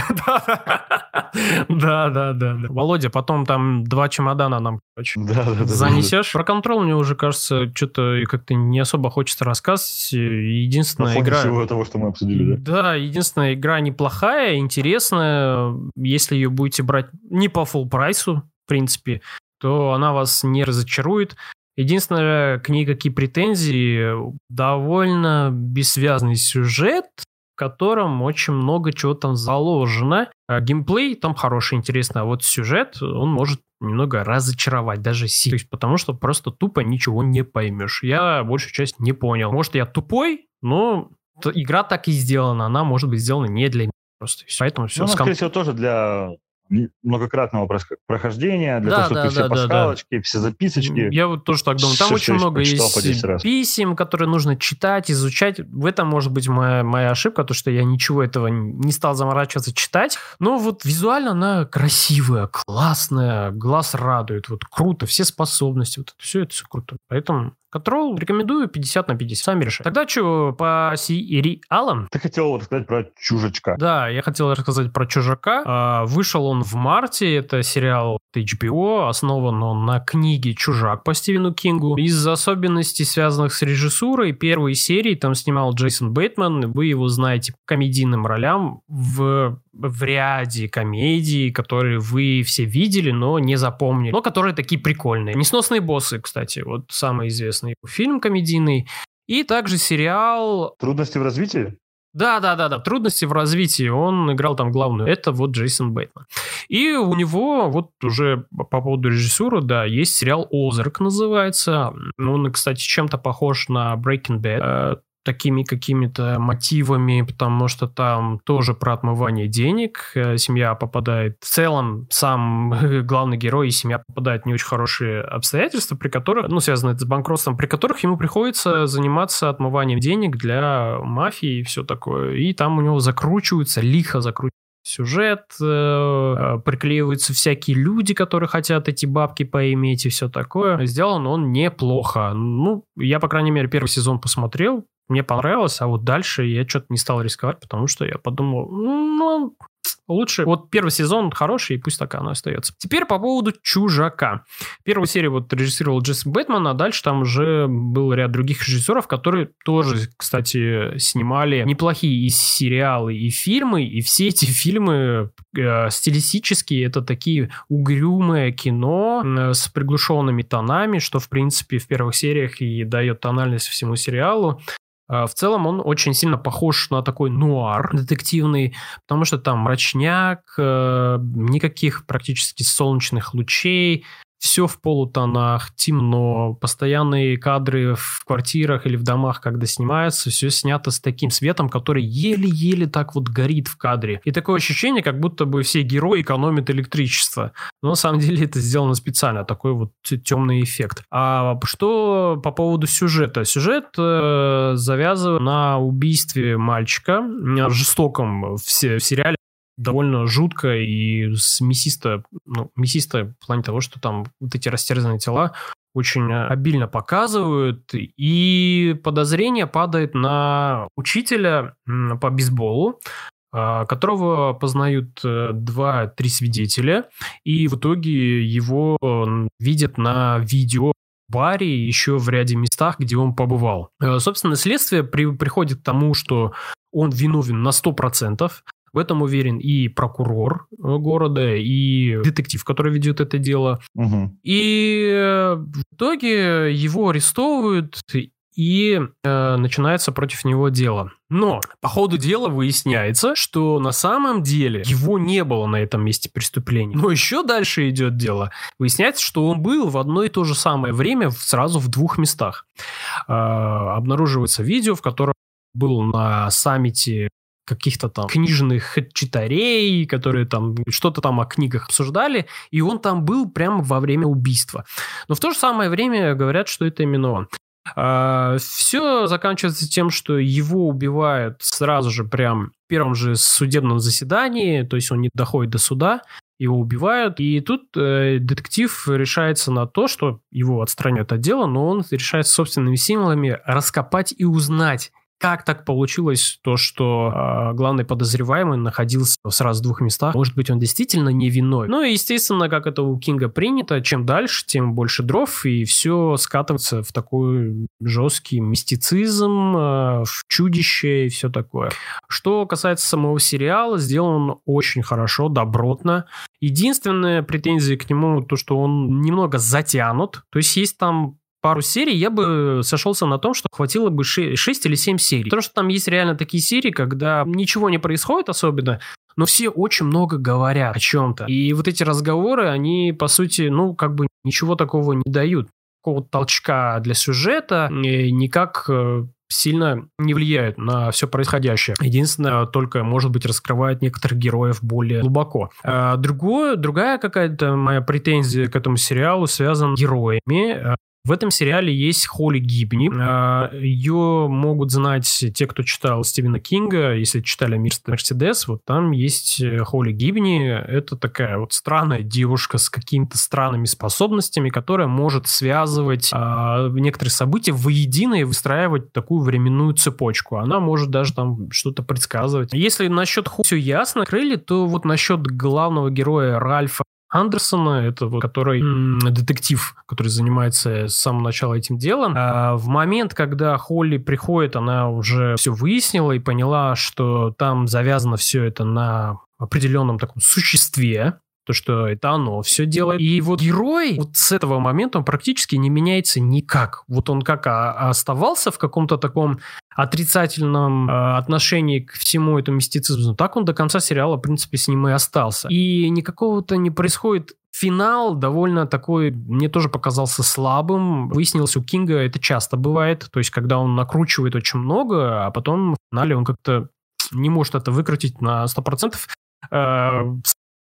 Да, да, да. Володя, потом там два чемодана нам, короче, занесешь. Про контроль мне уже кажется, что-то как-то не особо хочется рассказывать. На Единственная игра... всего того, что мы обсудили, да? Да, единственная игра неплохая, интересная. Если ее будете брать не по full прайсу, в принципе, то она вас не разочарует. Единственное, к ней какие претензии, довольно бессвязный сюжет, в котором очень много чего там заложено. А геймплей там хороший, интересный, а вот сюжет, он может немного разочаровать, даже сильно. То есть потому что просто тупо ничего не поймешь. Я большую часть не понял. Может, я тупой, но игра так и сделана. Она может быть сделана не для меня просто. Поэтому все. Ну, она, скорее всего, тоже для многократного прохождения, для Да, того, чтобы да, ты все да, да, да. пасхалочки, все записочки. Я вот тоже так думаю. Там Всё, очень много прочитал по 10 есть писем, которые нужно читать, изучать. В этом может быть моя, моя ошибка, то, что я ничего этого не стал заморачиваться читать. Но вот визуально она красивая, классная, глаз радует, вот круто, все способности, вот это все, это все круто. Поэтому Control рекомендую 50 на 50, сами решайте. Тогда что, по сериалам? Ты хотел вот сказать про чужачка. Да, я хотел рассказать про «Чужака». А, Вышел он в марте. Это сериал HBO. Основан он на книге «Чужак» по Стивену Кингу. Из особенностей, связанных с режиссурой, первой серии там снимал Джейсон Бейтман. Вы его знаете по комедийным ролям в, в ряде комедий, которые вы все видели, но не запомнили. Но которые такие прикольные. «Несносные боссы», кстати. Вот самый известный фильм комедийный. И также сериал Трудности в развитии? да, да, да, да. Трудности в развитии. Он играл там главную. Это вот Джейсон Бейтман. И у него вот уже по поводу режиссуры, да, есть сериал «Озарк» называется. Он, кстати, чем-то похож на Breaking Bad. Такими какими-то мотивами, потому что там тоже про отмывание денег. Э, семья попадает... В целом, сам <laughs> главный герой и семья попадают в не очень хорошие обстоятельства, при которых, ну, связанные с банкротством, при которых ему приходится заниматься отмыванием денег для мафии и все такое. И там у него закручиваются, лихо закручиваются сюжет, э, э, приклеиваются всякие люди, которые хотят эти бабки поиметь и все такое. Сделан он неплохо. Ну, я, по крайней мере, первый сезон посмотрел, мне понравилось, а вот дальше я что-то не стал рисковать, потому что я подумал, ну, лучше. Вот первый сезон хороший, и пусть так оно остается. Теперь по поводу «Чужака». Первую серию вот режиссировал Джейсон Бэтмен, а дальше там уже был ряд других режиссеров, которые тоже, кстати, снимали неплохие и сериалы, и фильмы, и все эти фильмы э, стилистически это такие угрюмое кино э, с приглушенными тонами, что, в принципе, в первых сериях и дает тональность всему сериалу. А, в целом он очень сильно похож на такой нуар детективный, потому что там мрачняк, э, никаких практически солнечных лучей, все в полутонах, темно, постоянные кадры в квартирах или в домах, когда снимается, все снято с таким светом, который еле-еле так вот горит в кадре. И такое ощущение, как будто бы все герои экономят электричество. Но на самом деле это сделано специально, такой вот темный эффект. А что по поводу сюжета? Сюжет э, завязан на убийстве мальчика, жестоком в, в сериале довольно жутко и мясисто, ну, мясисто в плане того, что там вот эти растерзанные тела очень обильно показывают, и подозрение падает на учителя по бейсболу, а, которого познают э, два-три свидетеля, и в итоге его видят на видео баре еще в ряде местах, где он побывал. Э, собственно, следствие при, приходит к тому, что он виновен на 100%, в этом уверен и прокурор э, города, и детектив, который ведет это дело. Угу. И э, в итоге его арестовывают, и э, начинается против него дело. Но по ходу дела выясняется, что на самом деле его не было на этом месте преступления. Но еще дальше идет дело. Выясняется, что он был в одно и то же самое время сразу в двух местах. Э, обнаруживается видео, в котором был на саммите каких-то там книжных читарей, которые там что-то там о книгах обсуждали, и он там был прямо во время убийства. Но в то же самое время говорят, что это именно он. А, все заканчивается тем, что его убивают сразу же прям в первом же судебном заседании, то есть он не доходит до суда, его убивают, и тут э, детектив решается на то, что его отстраняют от дела, но он решает собственными символами раскопать и узнать, как так получилось, то, что э, главный подозреваемый находился сразу в двух местах? Может быть, он действительно не? Ну и, естественно, как это у Кинга принято, чем дальше, тем больше дров, и все скатывается в такой жесткий мистицизм, э, в чудище и все такое. Что касается самого сериала, сделан он очень хорошо, добротно. Единственная претензия к нему, то, что он немного затянут. То есть есть там пару серий, я бы сошелся на том, что хватило бы 6 или 7 серий. Потому что там есть реально такие серии, когда ничего не происходит особенно, но все очень много говорят о чем-то. И вот эти разговоры, они, по сути, ну, как бы ничего такого не дают. Какого-то толчка для сюжета никак э, сильно не влияют на все происходящее. Единственное, только, может быть, раскрывает некоторых героев более глубоко. А другое, другая какая-то моя претензия к этому сериалу связана с героями. В этом сериале есть Холли Гибни. А, Ее могут знать те, кто читал Стивена Кинга, если читали «Мистер Мерседес», вот там есть э, Холли Гибни. Это такая вот странная девушка с какими-то странными способностями, которая может связывать а, некоторые события воедино и выстраивать такую временную цепочку. Она может даже там что-то предсказывать. Если насчет Холли все ясно, крылья, то вот насчет главного героя Ральфа Андерсона, это вот, который детектив, который занимается с самого начала этим делом. А в момент, когда Холли приходит, она уже все выяснила и поняла, что там завязано все это на определенном таком существе, то, что это оно все делает. И вот герой вот с этого момента он практически не меняется никак. Вот он как а, оставался в каком-то таком отрицательном э, отношении к всему этому мистицизму, так он до конца сериала, в принципе, с ним и остался. И никакого-то не происходит Финал довольно такой, мне тоже показался слабым. Выяснилось, у Кинга это часто бывает. То есть, когда он накручивает очень много, а потом в финале он как-то не может это выкрутить на 100%. Э,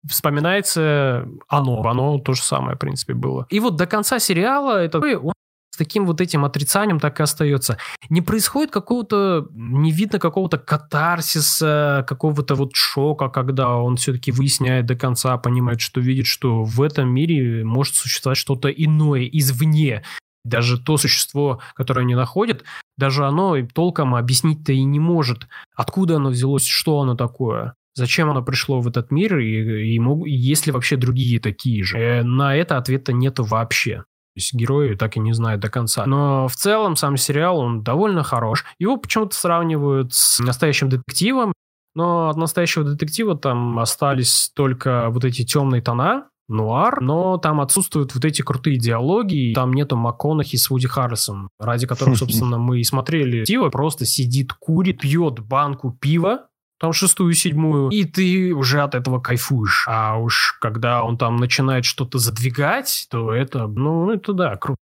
вспоминается оно. Оно то же самое, в принципе, было. И вот до конца сериала это он с таким вот этим отрицанием так и остается. Не происходит какого-то, не видно какого-то катарсиса, какого-то вот шока, когда он все-таки выясняет до конца, понимает, что видит, что в этом мире может существовать что-то иное извне. Даже то существо, которое они находят, даже оно толком объяснить-то и не может, откуда оно взялось, что оно такое. Зачем оно пришло в этот мир и, и, мог, и есть ли вообще другие такие же? Э, на это ответа нету вообще. То есть герои так и не знают до конца. Но в целом сам сериал, он довольно хорош. Его почему-то сравнивают с настоящим детективом, но от настоящего детектива там остались только вот эти темные тона, нуар, но там отсутствуют вот эти крутые диалоги, там нету МакКонахи с Вуди Харрисом, ради которых, собственно, мы и смотрели. Тива просто сидит, курит, пьет банку пива, там шестую, седьмую, и ты уже от этого кайфуешь. А уж когда он там начинает что-то задвигать, то это, ну, это да, круто.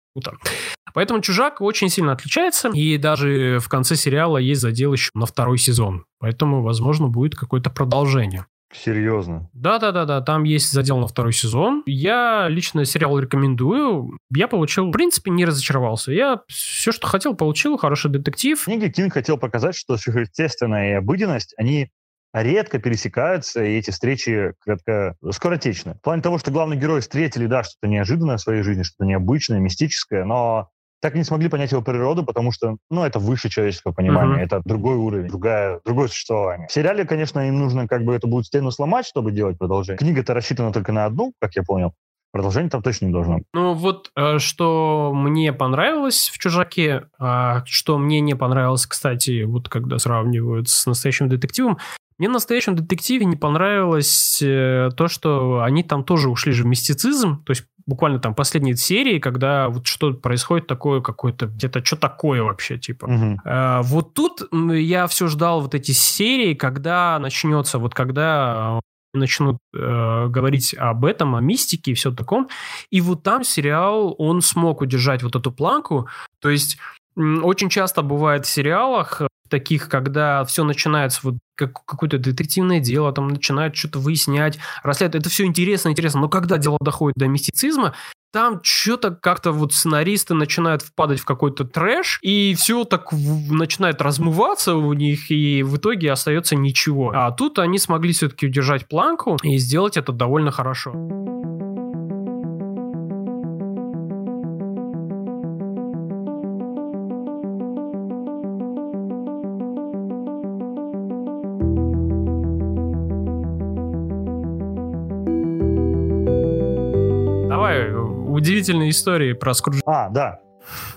Поэтому «Чужак» очень сильно отличается, и даже в конце сериала есть задел еще на второй сезон. Поэтому, возможно, будет какое-то продолжение. Серьезно? Да-да-да-да, там есть задел на второй сезон. Я лично сериал рекомендую. Я получил, в принципе, не разочаровался. Я все, что хотел, получил. Хороший детектив. В книге Кинг хотел показать, что сверхъестественная и обыденность, они редко пересекаются, и эти встречи кратко скоротечны. В плане того, что главный герой встретили, да, что-то неожиданное в своей жизни, что-то необычное, мистическое, но так и не смогли понять его природу, потому что, ну, это выше человеческого понимания, uh-huh. это другой уровень, другая, другое существование. В сериале, конечно, им нужно как бы эту будет стену сломать, чтобы делать продолжение. Книга-то рассчитана только на одну, как я понял. Продолжение там точно не должно. Ну вот, э, что мне понравилось в «Чужаке», а что мне не понравилось, кстати, вот когда сравнивают с «Настоящим детективом», мне в «Настоящем детективе» не понравилось э, то, что они там тоже ушли же в мистицизм, то есть буквально там последние серии, когда вот что происходит такое какое-то, где-то что такое вообще, типа. Угу. А, вот тут я все ждал вот эти серии, когда начнется, вот когда э, начнут э, говорить об этом, о мистике и все таком. И вот там сериал, он смог удержать вот эту планку. То есть очень часто бывает в сериалах таких, когда все начинается вот как какое-то детективное дело, там начинают что-то выяснять, расследовать. Это все интересно, интересно. Но когда дело доходит до мистицизма, там что-то как-то вот сценаристы начинают впадать в какой-то трэш, и все так в- начинает размываться у них, и в итоге остается ничего. А тут они смогли все-таки удержать планку и сделать это довольно хорошо. Удивительные истории про Скруджа. А, да.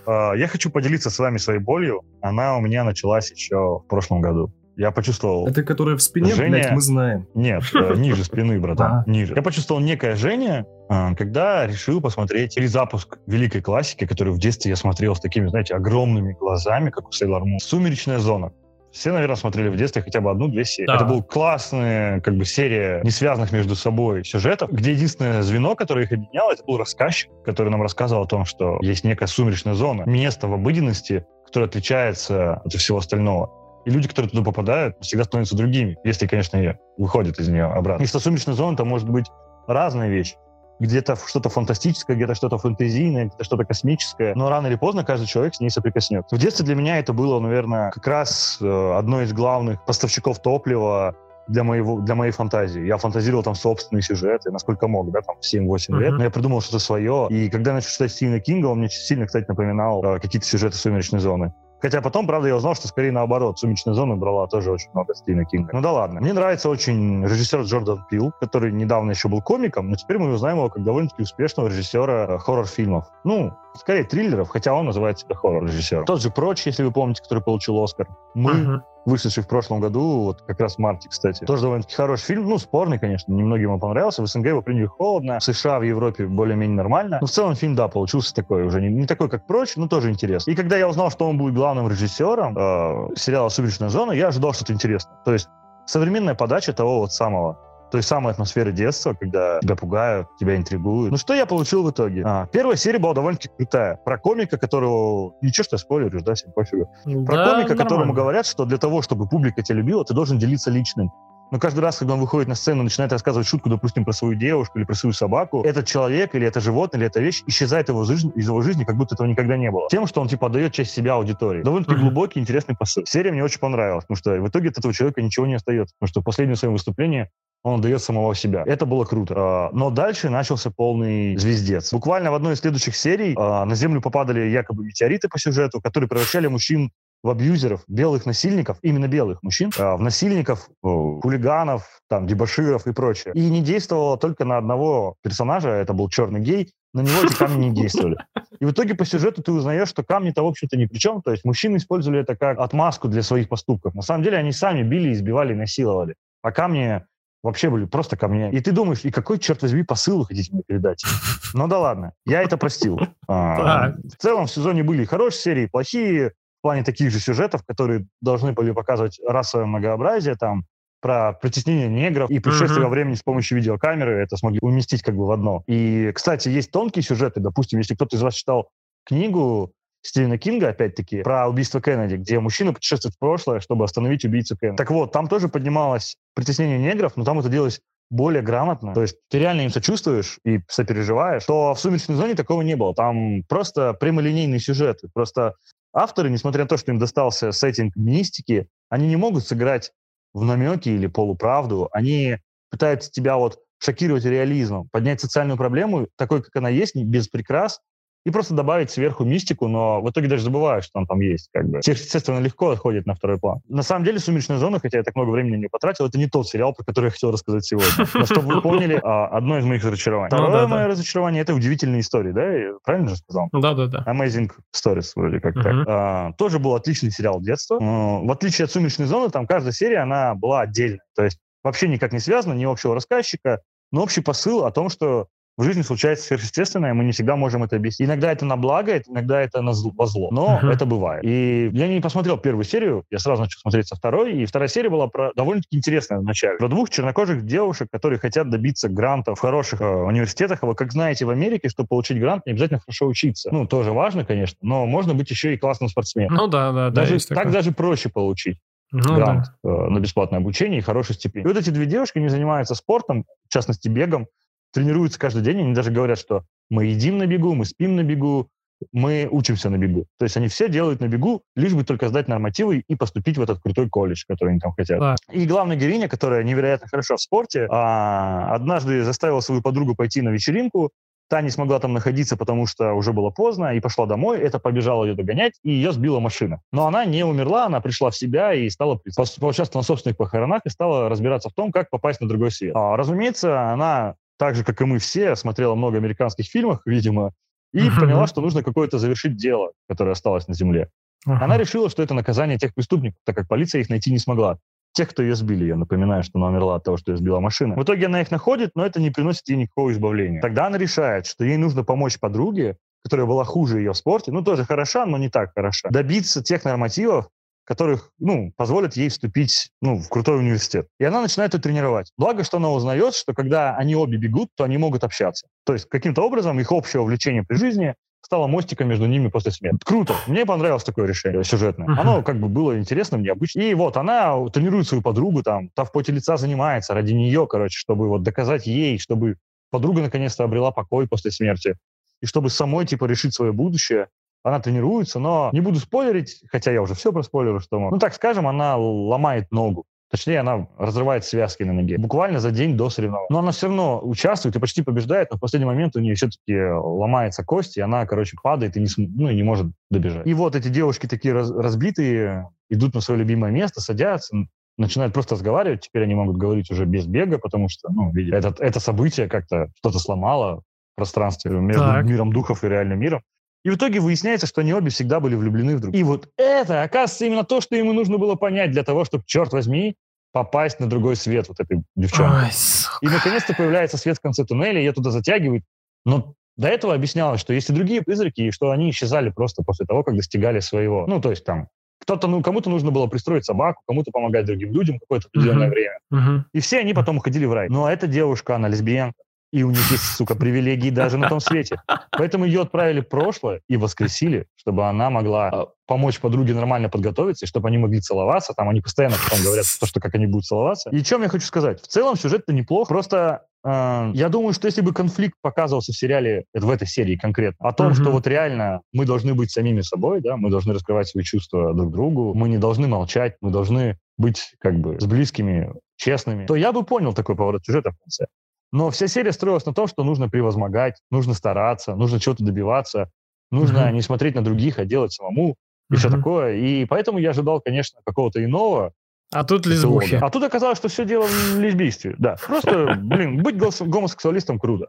А, я хочу поделиться с вами своей болью. Она у меня началась еще в прошлом году. Я почувствовал... Это которая в спине, Женя... блядь, мы знаем. Нет, э, <laughs> ниже спины, братан, ниже. Я почувствовал некое Женя, а, когда решил посмотреть перезапуск великой классики, которую в детстве я смотрел с такими, знаете, огромными глазами, как у Сейлор Мун. «Сумеречная зона». Все, наверное, смотрели в детстве хотя бы одну-две серии. Да. Это была классная как бы серия не связанных между собой сюжетов, где единственное звено, которое их объединяло, это был рассказчик, который нам рассказывал о том, что есть некая сумеречная зона, место в обыденности, которое отличается от всего остального. И люди, которые туда попадают, всегда становятся другими, если, конечно, выходят из нее обратно. Место сумеречной зоны там может быть разная вещь где-то что-то фантастическое, где-то что-то фантазийное, где-то что-то космическое, но рано или поздно каждый человек с ней соприкоснется. В детстве для меня это было, наверное, как раз э, одно из главных поставщиков топлива для, моего, для моей фантазии. Я фантазировал там собственные сюжеты, насколько мог, да, там, 7-8 uh-huh. лет. Но я придумал что-то свое. И когда я начал читать Стивена Кинга, он мне сильно, кстати, напоминал э, какие-то сюжеты «Сумеречной зоны». Хотя потом, правда, я узнал, что скорее наоборот. «Сумеречная зона» брала тоже очень много Стивена Кинга. Ну да ладно. Мне нравится очень режиссер Джордан Пил, который недавно еще был комиком, но теперь мы узнаем его как довольно-таки успешного режиссера э, хоррор-фильмов. Ну, скорее триллеров, хотя он называет себя хоррор-режиссером. Тот же Проч, если вы помните, который получил Оскар. Мы, uh-huh. Вышедший в прошлом году, вот как раз в марте, кстати. Тоже довольно-таки хороший фильм. Ну, спорный, конечно, немногим он понравился. В СНГ его приняли холодно, в США, в Европе более-менее нормально. Но в целом фильм, да, получился такой уже. Не, не такой, как Проч, но тоже интересный. И когда я узнал, что он будет главным режиссером э, сериала «Сумеречная зона», я ожидал что-то интересное. То есть современная подача того вот самого той самой атмосферы детства, когда тебя пугают, тебя интригуют. Ну что я получил в итоге? А, первая серия была довольно-таки крутая. Про комика, которого... Ничего, что я спойлерю, да, всем пофигу. Про Да, комика, которому нормально. говорят, что для того, чтобы публика тебя любила, ты должен делиться личным. Но каждый раз, когда он выходит на сцену и начинает рассказывать шутку, допустим, про свою девушку или про свою собаку, этот человек или это животное, или эта вещь исчезает его жизнь, из его жизни, как будто этого никогда не было. Тем, что он, типа, отдает часть себя аудитории. Довольно-таки Мгм. глубокий, интересный посыл. Серия мне очень понравилась, потому что в итоге от этого человека ничего не остается. Потому что в последнем своем выступлении он дает самого себя. Это было круто. А, Но дальше начался полный звездец. Буквально в одной из следующих серий а, на Землю попадали якобы метеориты по сюжету, которые превращали мужчин в абьюзеров, белых насильников, именно белых мужчин, а, в насильников, о, хулиганов, там, дебоширов и прочее. И не действовало только на одного персонажа, это был черный гей, на него эти камни не действовали. И в итоге по сюжету ты узнаешь, что камни-то, в общем-то, ни при чем. То есть мужчины использовали это как отмазку для своих поступков. На самом деле они сами били, избивали, насиловали. А камни вообще были просто камни. И ты думаешь, и какой, черт возьми, посыл вы хотите мне передать? <laughs> Ну да ладно, я это простил. А. В целом в сезоне были и хорошие серии, и плохие, в плане таких же сюжетов, которые должны были показывать расовое многообразие, там, про притеснение негров и путешествие во времени с помощью видеокамеры, это смогли уместить как бы в одно. И, кстати, есть тонкие сюжеты, допустим, если кто-то из вас читал книгу Стивена Кинга, опять-таки, про убийство Кеннеди, где мужчина путешествует в прошлое, чтобы остановить убийцу Кеннеди. Так вот, там тоже поднималось притеснение негров, но там это делалось более грамотно. То есть ты реально им сочувствуешь и сопереживаешь. То в «Сумеречной зоне» такого не было. Там просто прямолинейный сюжет. Просто авторы, несмотря на то, что им достался сеттинг мистики, они не могут сыграть в намеки или полуправду. Они пытаются тебя вот шокировать реализмом, поднять социальную проблему такой, как она есть, без прикрас, и просто добавить сверху мистику, но в итоге даже забывают, что он там есть. Как бы. Естественно, легко отходит на второй план. На самом деле «Сумеречная зона», хотя я так много времени не потратил, это не тот сериал, про который я хотел рассказать сегодня. Но чтобы вы поняли, а, одно из моих разочарований. Ну Второе мое разочарование — это удивительные истории, да? Я правильно же сказал? Да-да-да. Amazing Stories вроде как так. А, тоже был отличный сериал детства. А, в отличие от «Сумеречной зоны», там каждая серия, она была отдельной. То есть вообще никак не связана, ни общего рассказчика, но общий посыл о том, что в жизни случается сверхъестественное, мы не всегда можем это объяснить. Иногда это на благо, иногда это на зл- во зло. Но Мгм. это бывает. И я не посмотрел первую серию, я сразу начал смотреть со второй, и вторая серия была про, довольно-таки интересная вначале. Про двух чернокожих девушек, которые хотят добиться грантов в хороших э, университетах. А вы как знаете, в Америке, чтобы получить грант, не обязательно хорошо учиться. Ну, тоже важно, конечно, но можно быть еще и классным спортсменом. Ну да, да, да. даже, есть так такое. даже проще получить Ну грант да. э, на бесплатное обучение и хорошую стипендию. И вот эти две девушки, они занимаются спортом, в частности, бегом, тренируются каждый день, они даже говорят, что мы едим на бегу, мы спим на бегу, мы учимся на бегу. То есть они все делают на бегу, лишь бы только сдать нормативы и поступить в этот крутой колледж, который они там хотят. Да. И главная героиня, которая невероятно хороша в спорте, а, однажды заставила свою подругу пойти на вечеринку, Та не смогла там находиться, потому что уже было поздно, и пошла домой. Это побежала ее догонять, и ее сбила машина. Но она не умерла, она пришла в себя и стала поучаствовала на собственных похоронах и стала разбираться в том, как попасть на другой свет. А, разумеется, она, так же, как и мы все, смотрела много американских фильмов, видимо, и Мгм. поняла, что нужно какое-то завершить дело, которое осталось на земле. Ага. Она решила, что это наказание тех преступников, так как полиция их найти не смогла. Тех, кто ее сбили, я напоминаю, что она умерла от того, что ее сбила машина. В итоге она их находит, но это не приносит ей никакого избавления. Тогда она решает, что ей нужно помочь подруге, которая была хуже ее в спорте, ну тоже хороша, но не так хороша, добиться тех нормативов, которых, ну, позволят ей вступить, ну, в крутой университет. И она начинает ее тренировать. Благо, что она узнает, что когда они обе бегут, то они могут общаться. То есть каким-то образом их общее увлечение при жизни стало мостиком между ними после смерти. Круто. Мне понравилось такое решение сюжетное. Мгм. Оно как бы было интересным, необычным. И вот она тренирует свою подругу, там, та в поте лица занимается ради нее, короче, чтобы вот доказать ей, чтобы подруга наконец-то обрела покой после смерти. И чтобы самой, типа, решить свое будущее. Она тренируется, но не буду спойлерить, хотя я уже все проспойлерил, что... Ну, так скажем, она ломает ногу. Точнее, она разрывает связки на ноге. Буквально за день до соревнований. Но она все равно участвует и почти побеждает, но в последний момент у нее все-таки ломается кость, и она, короче, падает и не, см- ну, и не может добежать. И вот эти девушки такие раз- разбитые, идут на свое любимое место, садятся, начинают просто разговаривать. Теперь они могут говорить уже без бега, потому что, ну, видите, это, это событие как-то что-то сломало в пространстве между Так. миром духов и реальным миром. И в итоге выясняется, что они обе всегда были влюблены в друг. И вот это, оказывается, именно то, что ему нужно было понять для того, чтобы, черт возьми, попасть на другой свет вот этой девчонки. Ой, сука. И наконец-то появляется свет в конце туннеля, ее туда затягивает. Но до этого объяснялось, что есть и другие призраки, и что они исчезали просто после того, как достигали своего. Ну, то есть там кто-то, ну, кому-то нужно было пристроить собаку, кому-то помогать другим людям какое-то определенное Мгм. время. Мгм. И все они потом уходили в рай. Но эта девушка, она лесбиянка. И у них есть, сука, привилегии даже на том свете. Поэтому ее отправили в прошлое и воскресили, чтобы она могла а, помочь подруге нормально подготовиться, и чтобы они могли целоваться. Там они постоянно потом говорят то, что как они будут целоваться. И чем я хочу сказать? В целом сюжет-то неплох. Просто э, я думаю, что если бы конфликт показывался в сериале, это в этой серии конкретно, о том, Мгм. что вот реально мы должны быть самими собой, да, мы должны раскрывать свои чувства друг другу, мы не должны молчать, мы должны быть как бы с близкими, честными, то я бы понял такой поворот сюжета в конце. Но вся серия строилась на том, что нужно превозмогать, нужно стараться, нужно чего-то добиваться, нужно Мгм. не смотреть на других, а делать самому и все Мгм. такое. И поэтому я ожидал, конечно, какого-то иного. А тут лесбухи. А тут оказалось, что все дело в лесбийстве. Да, просто, блин, быть гомосексуалистом круто.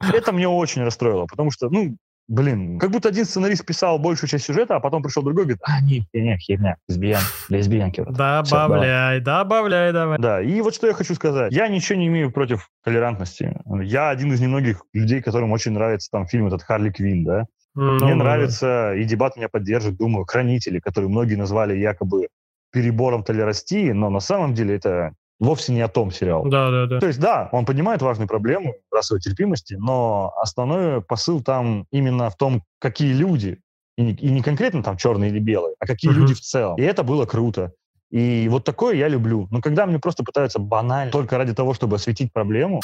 Это мне очень расстроило, потому что, ну, блин, как будто один сценарист писал большую часть сюжета, а потом пришел другой и говорит, а, не, херня, херня, лесбиян, лесбиянки. вот. Добавляй, добавляй, давай. Да, и вот что я хочу сказать. Я ничего не имею против толерантности. Я один из немногих людей, которым очень нравится там фильм этот «Харли Квин», да. Ну, Мне ну, нравится, и дебат меня поддержит, думаю, «Хранители», которые многие назвали якобы перебором толерастии, но на самом деле это вовсе не о том сериал. Да, да, да. То есть, да, он поднимает важную проблему расовой терпимости, но основной посыл там именно в том, какие люди, и не, и не конкретно там черные или белые, а какие Мгм. люди в целом. И это было круто. И вот такое я люблю. Но когда мне просто пытаются банально, только ради того, чтобы осветить проблему,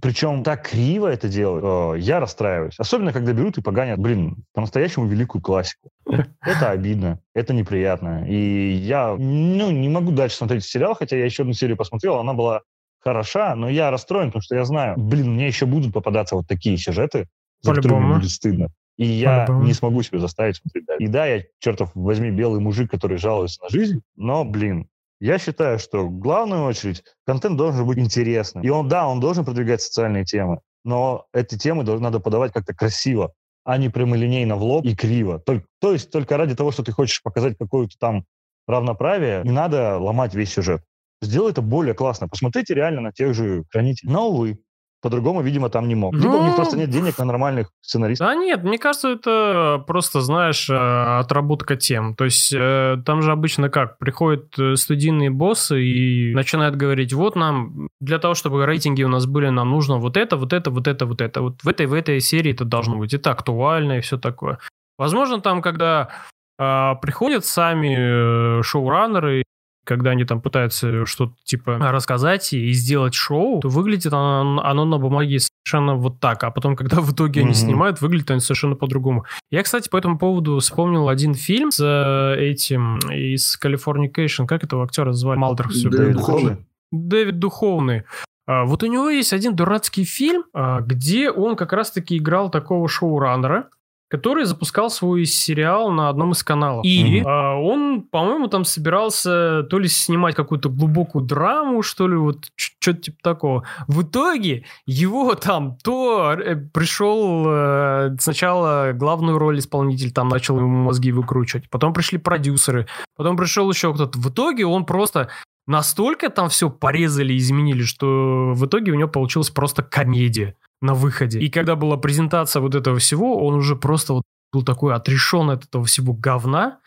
причем так криво это делают, э, я расстраиваюсь. Особенно, когда берут и поганят, блин, по-настоящему великую классику. Это обидно, это неприятно. И я ну, не могу дальше смотреть сериал, хотя я еще одну серию посмотрел, она была хороша, но я расстроен, потому что я знаю, блин, мне еще будут попадаться вот такие сюжеты, за По-любому. мне будет стыдно. И я не смогу себя заставить смотреть дальше. И да, я, чертов возьми, белый мужик, который жалуется на жизнь, но, блин, я считаю, что в главную очередь контент должен быть интересным. И он, да, он должен продвигать социальные темы, но эти темы надо подавать как-то красиво, а не прямолинейно в лоб и криво. Только, то есть только ради того, что ты хочешь показать какое-то там равноправие, не надо ломать весь сюжет. Сделай это более классно. Посмотрите реально на тех же хранителей. Но, увы, по-другому, видимо, там не мог. Либо у них Ну, просто нет денег на нормальных сценаристов. Да нет, мне кажется, это просто, знаешь, э, отработка тем. То есть э, там же обычно как? Приходят э, студийные боссы и начинают говорить, вот нам, для того, чтобы рейтинги у нас были, нам нужно вот это, вот это, вот это, вот это. Вот в этой, в этой серии это должно быть. Это актуально и все такое. Возможно, там, когда э, приходят сами э, шоураннеры, когда они там пытаются что-то типа рассказать и сделать шоу, то выглядит оно, оно на бумаге совершенно вот так, а потом, когда в итоге они Мгм. снимают, выглядит они совершенно по-другому. Я, кстати, по этому поводу вспомнил один фильм с этим, из Californication, как этого актера звали? Малдер все Дэвид Дэвид Духовный. Духовный. Дэвид Духовный. А, Вот у него есть один дурацкий фильм, а, где он как раз-таки играл такого шоураннера, который запускал свой сериал на одном из каналов. И Мгм. а, он, по-моему, там собирался то ли снимать какую-то глубокую драму, что ли, вот что-то типа такого. В итоге его там то э, пришел э, сначала главную роль исполнитель, там начал ему мозги выкручивать, потом пришли продюсеры, потом пришел еще кто-то. В итоге он просто настолько там все порезали и изменили, что в итоге у него получилась просто комедия на выходе. И когда была презентация вот этого всего, он уже просто вот был такой отрешен от этого всего говна,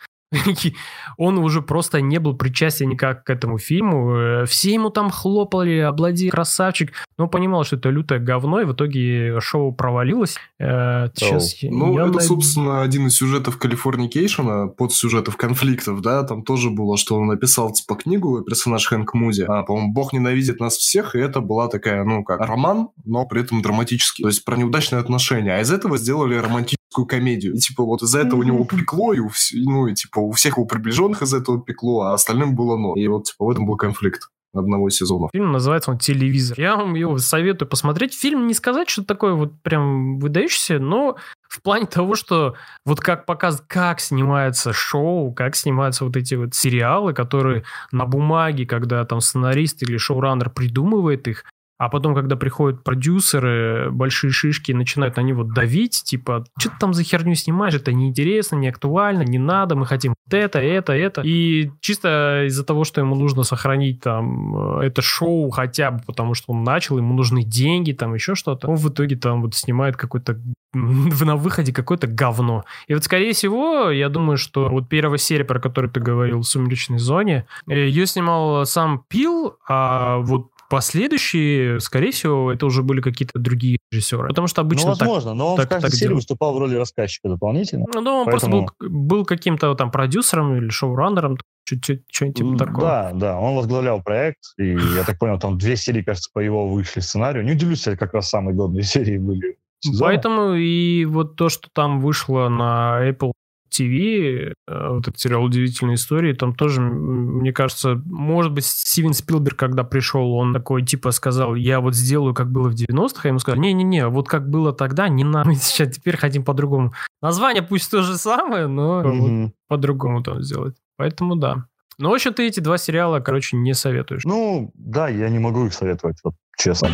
он уже просто не был причастен никак к этому фильму. Э, Все ему там хлопали, облади, красавчик. Но он понимал, что это лютое говно, и в итоге шоу провалилось. Э, Сейчас Ну, я это, найду. собственно, один из сюжетов Калифорникейшена, под сюжетов конфликтов, да, там тоже было, что он написал, типа, книгу, персонаж Хэнк Муди, а, по-моему, «Бог ненавидит нас всех», и это была такая, ну, как роман, но при этом драматический, то есть про неудачные отношения, а из этого сделали романтическую комедию, и, типа, вот из-за этого у него пекло, и ну, и, типа, у всех его приближенных из этого пекло, а остальным было но. И вот, типа, в этом был конфликт одного сезона. Фильм называется он «Телевизор». Я вам его советую посмотреть. Фильм не сказать, что такое вот прям выдающийся, но в плане того, что вот как показывает, как снимается шоу, как снимаются вот эти вот сериалы, которые на бумаге, когда там сценарист или шоураннер придумывает их, А потом, когда приходят продюсеры, большие шишки, начинают они вот давить, типа, что ты там за херню снимаешь, это неинтересно, не актуально, не надо, мы хотим вот это, это, это. И чисто из-за того, что ему нужно сохранить там э, это шоу хотя бы, потому что он начал, ему нужны деньги, там еще что-то, он в итоге там вот снимает какой-то <laughs> на выходе какое-то говно. И вот, скорее всего, я думаю, что вот первая серия, про которую ты говорил, в «Сумеречной зоне», э, ее снимал сам Пил, а вот Последующие, скорее всего, это уже были какие-то другие режиссеры. Потому что обычно Ну, возможно, так, но он так, в каждой так серии делают. выступал в роли рассказчика дополнительно. Ну, да, он Поэтому- просто был, был каким-то там продюсером или шоураннером, что-нибудь типа такого. Да, да, он возглавлял проект, и я так понял, там две серии, кажется, по его вышли сценарию. Не удивлюсь, это как раз самые годные <laughs> серии были. сезона. Поэтому и вот то, что там вышло на Apple TV, э, вот этот сериал «Удивительные истории», там тоже, мне кажется, может быть, Стивен Спилберг, когда пришел, он такой, типа, сказал, я вот сделаю, как было в 90-х, а ему сказали, не-не-не, вот как было тогда, не надо, мы сейчас теперь хотим по-другому. Название пусть то же самое, но вот Мгм. по-другому там сделать. Поэтому да. Но, в общем, ты эти два сериала, короче, не советуешь. Ну, да, я не могу их советовать, вот честно.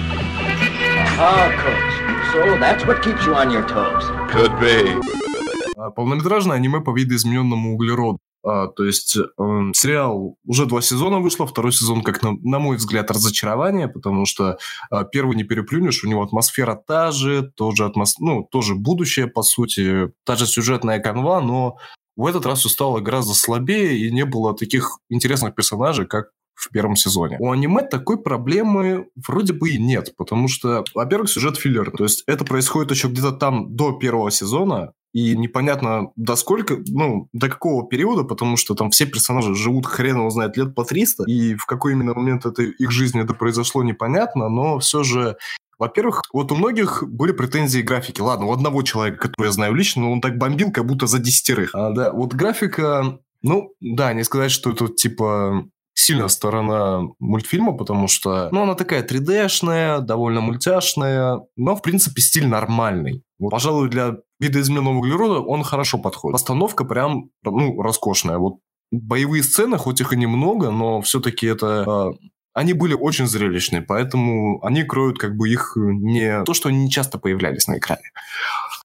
Coach. So that's what keeps you on your toes. Could be. А, Полнометражное аниме по видоизмененному углероду. А, то есть эм, сериал уже два сезона вышло, второй сезон, как на, на мой взгляд, разочарование, потому что а, первый не переплюнешь, у него атмосфера та же, тоже, атмос... ну, тоже будущее, по сути, та же сюжетная канва, но в этот раз все стало гораздо слабее, и не было таких интересных персонажей, как в первом сезоне. У аниме такой проблемы вроде бы и нет, потому что, во-первых, сюжет филлер, то есть это происходит еще где-то там до первого сезона, и непонятно до сколько, ну, до какого периода, потому что там все персонажи живут хрен его знает лет по 300, и в какой именно момент это, их жизни это произошло, непонятно, но все же во-первых, вот у многих были претензии к графике. Ладно, у одного человека, которого я знаю лично, но он так бомбил, как будто за десятерых. А, да, вот графика, ну, да, не сказать, что это типа сильная сторона мультфильма, потому что, ну, она такая 3D-шная, довольно мультяшная, но, в принципе, стиль нормальный. Вот, пожалуй, для видоизмененного углерода он хорошо подходит. Постановка прям, ну, роскошная. Вот боевые сцены, хоть их и немного, но все-таки это... э, они были очень зрелищные, поэтому они кроют как бы их не... То, что они не часто появлялись на экране.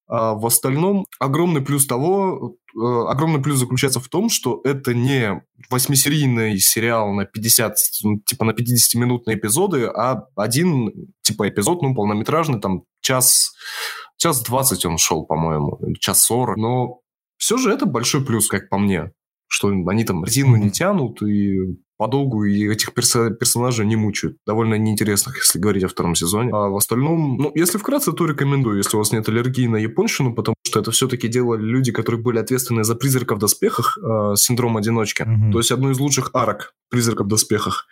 А в остальном огромный плюс того, э, огромный плюс заключается в том, что это не восьмисерийный сериал на 50, ну, типа на 50-минутные эпизоды, а один типа эпизод, ну, полнометражный, там час, час 20 он шел, по-моему, час 40. Но все же это большой плюс, как по мне, что они там резину не тянут и подолгу и этих перса- персонажей не мучают. Довольно неинтересных, если говорить о втором сезоне. А в остальном, ну, если вкратце, то рекомендую, если у вас нет аллергии на японщину, потому что это все-таки делали люди, которые были ответственны за «Призрака в доспехах», э, синдром одиночки. Мгм. То есть одну из лучших арок «Призрака в доспехах».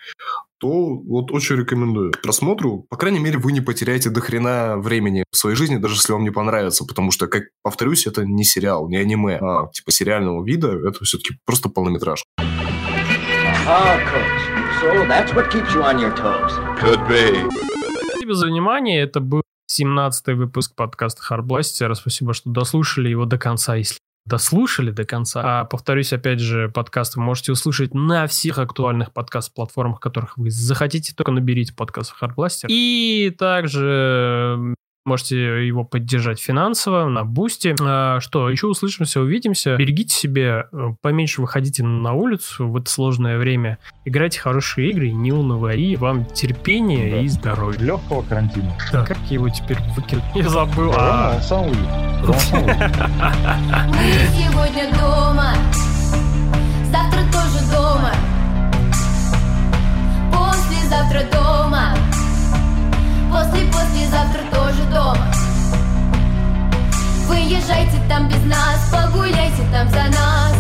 То вот очень рекомендую к просмотру. По крайней мере, вы не потеряете до хрена времени в своей жизни, даже если вам не понравится, потому что, как повторюсь, это не сериал, не аниме, а типа сериального вида, это все-таки просто полнометраж. Ah, coach. So that's what keeps you on your toes. Could be. Спасибо за внимание. Это был 17-й выпуск подкаста Hardblaster. Спасибо, что дослушали его до конца, если дослушали до конца. А повторюсь, опять же, подкаст вы можете услышать на всех актуальных подкаст-платформах, которых вы захотите. Только наберите подкаст Hardblaster. И также можете его поддержать финансово на бусте. А, что, еще услышимся, увидимся. Берегите себя, э, поменьше выходите на улицу в это сложное время. Играйте хорошие игры, не унывай. И вам терпения Да. и здоровья. Легкого карантина. Да. Как я его теперь выкинуть? Я забыл. Рома, А, сам выйдет. <laughs> Сегодня дома, завтра тоже дома, послезавтра дома, после-послезавтра тоже дома. Выезжайте там без нас, погуляйте там за нас.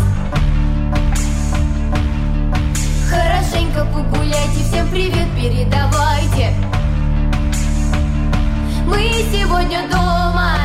Хорошенько погуляйте, всем привет передавайте. Мы сегодня дома,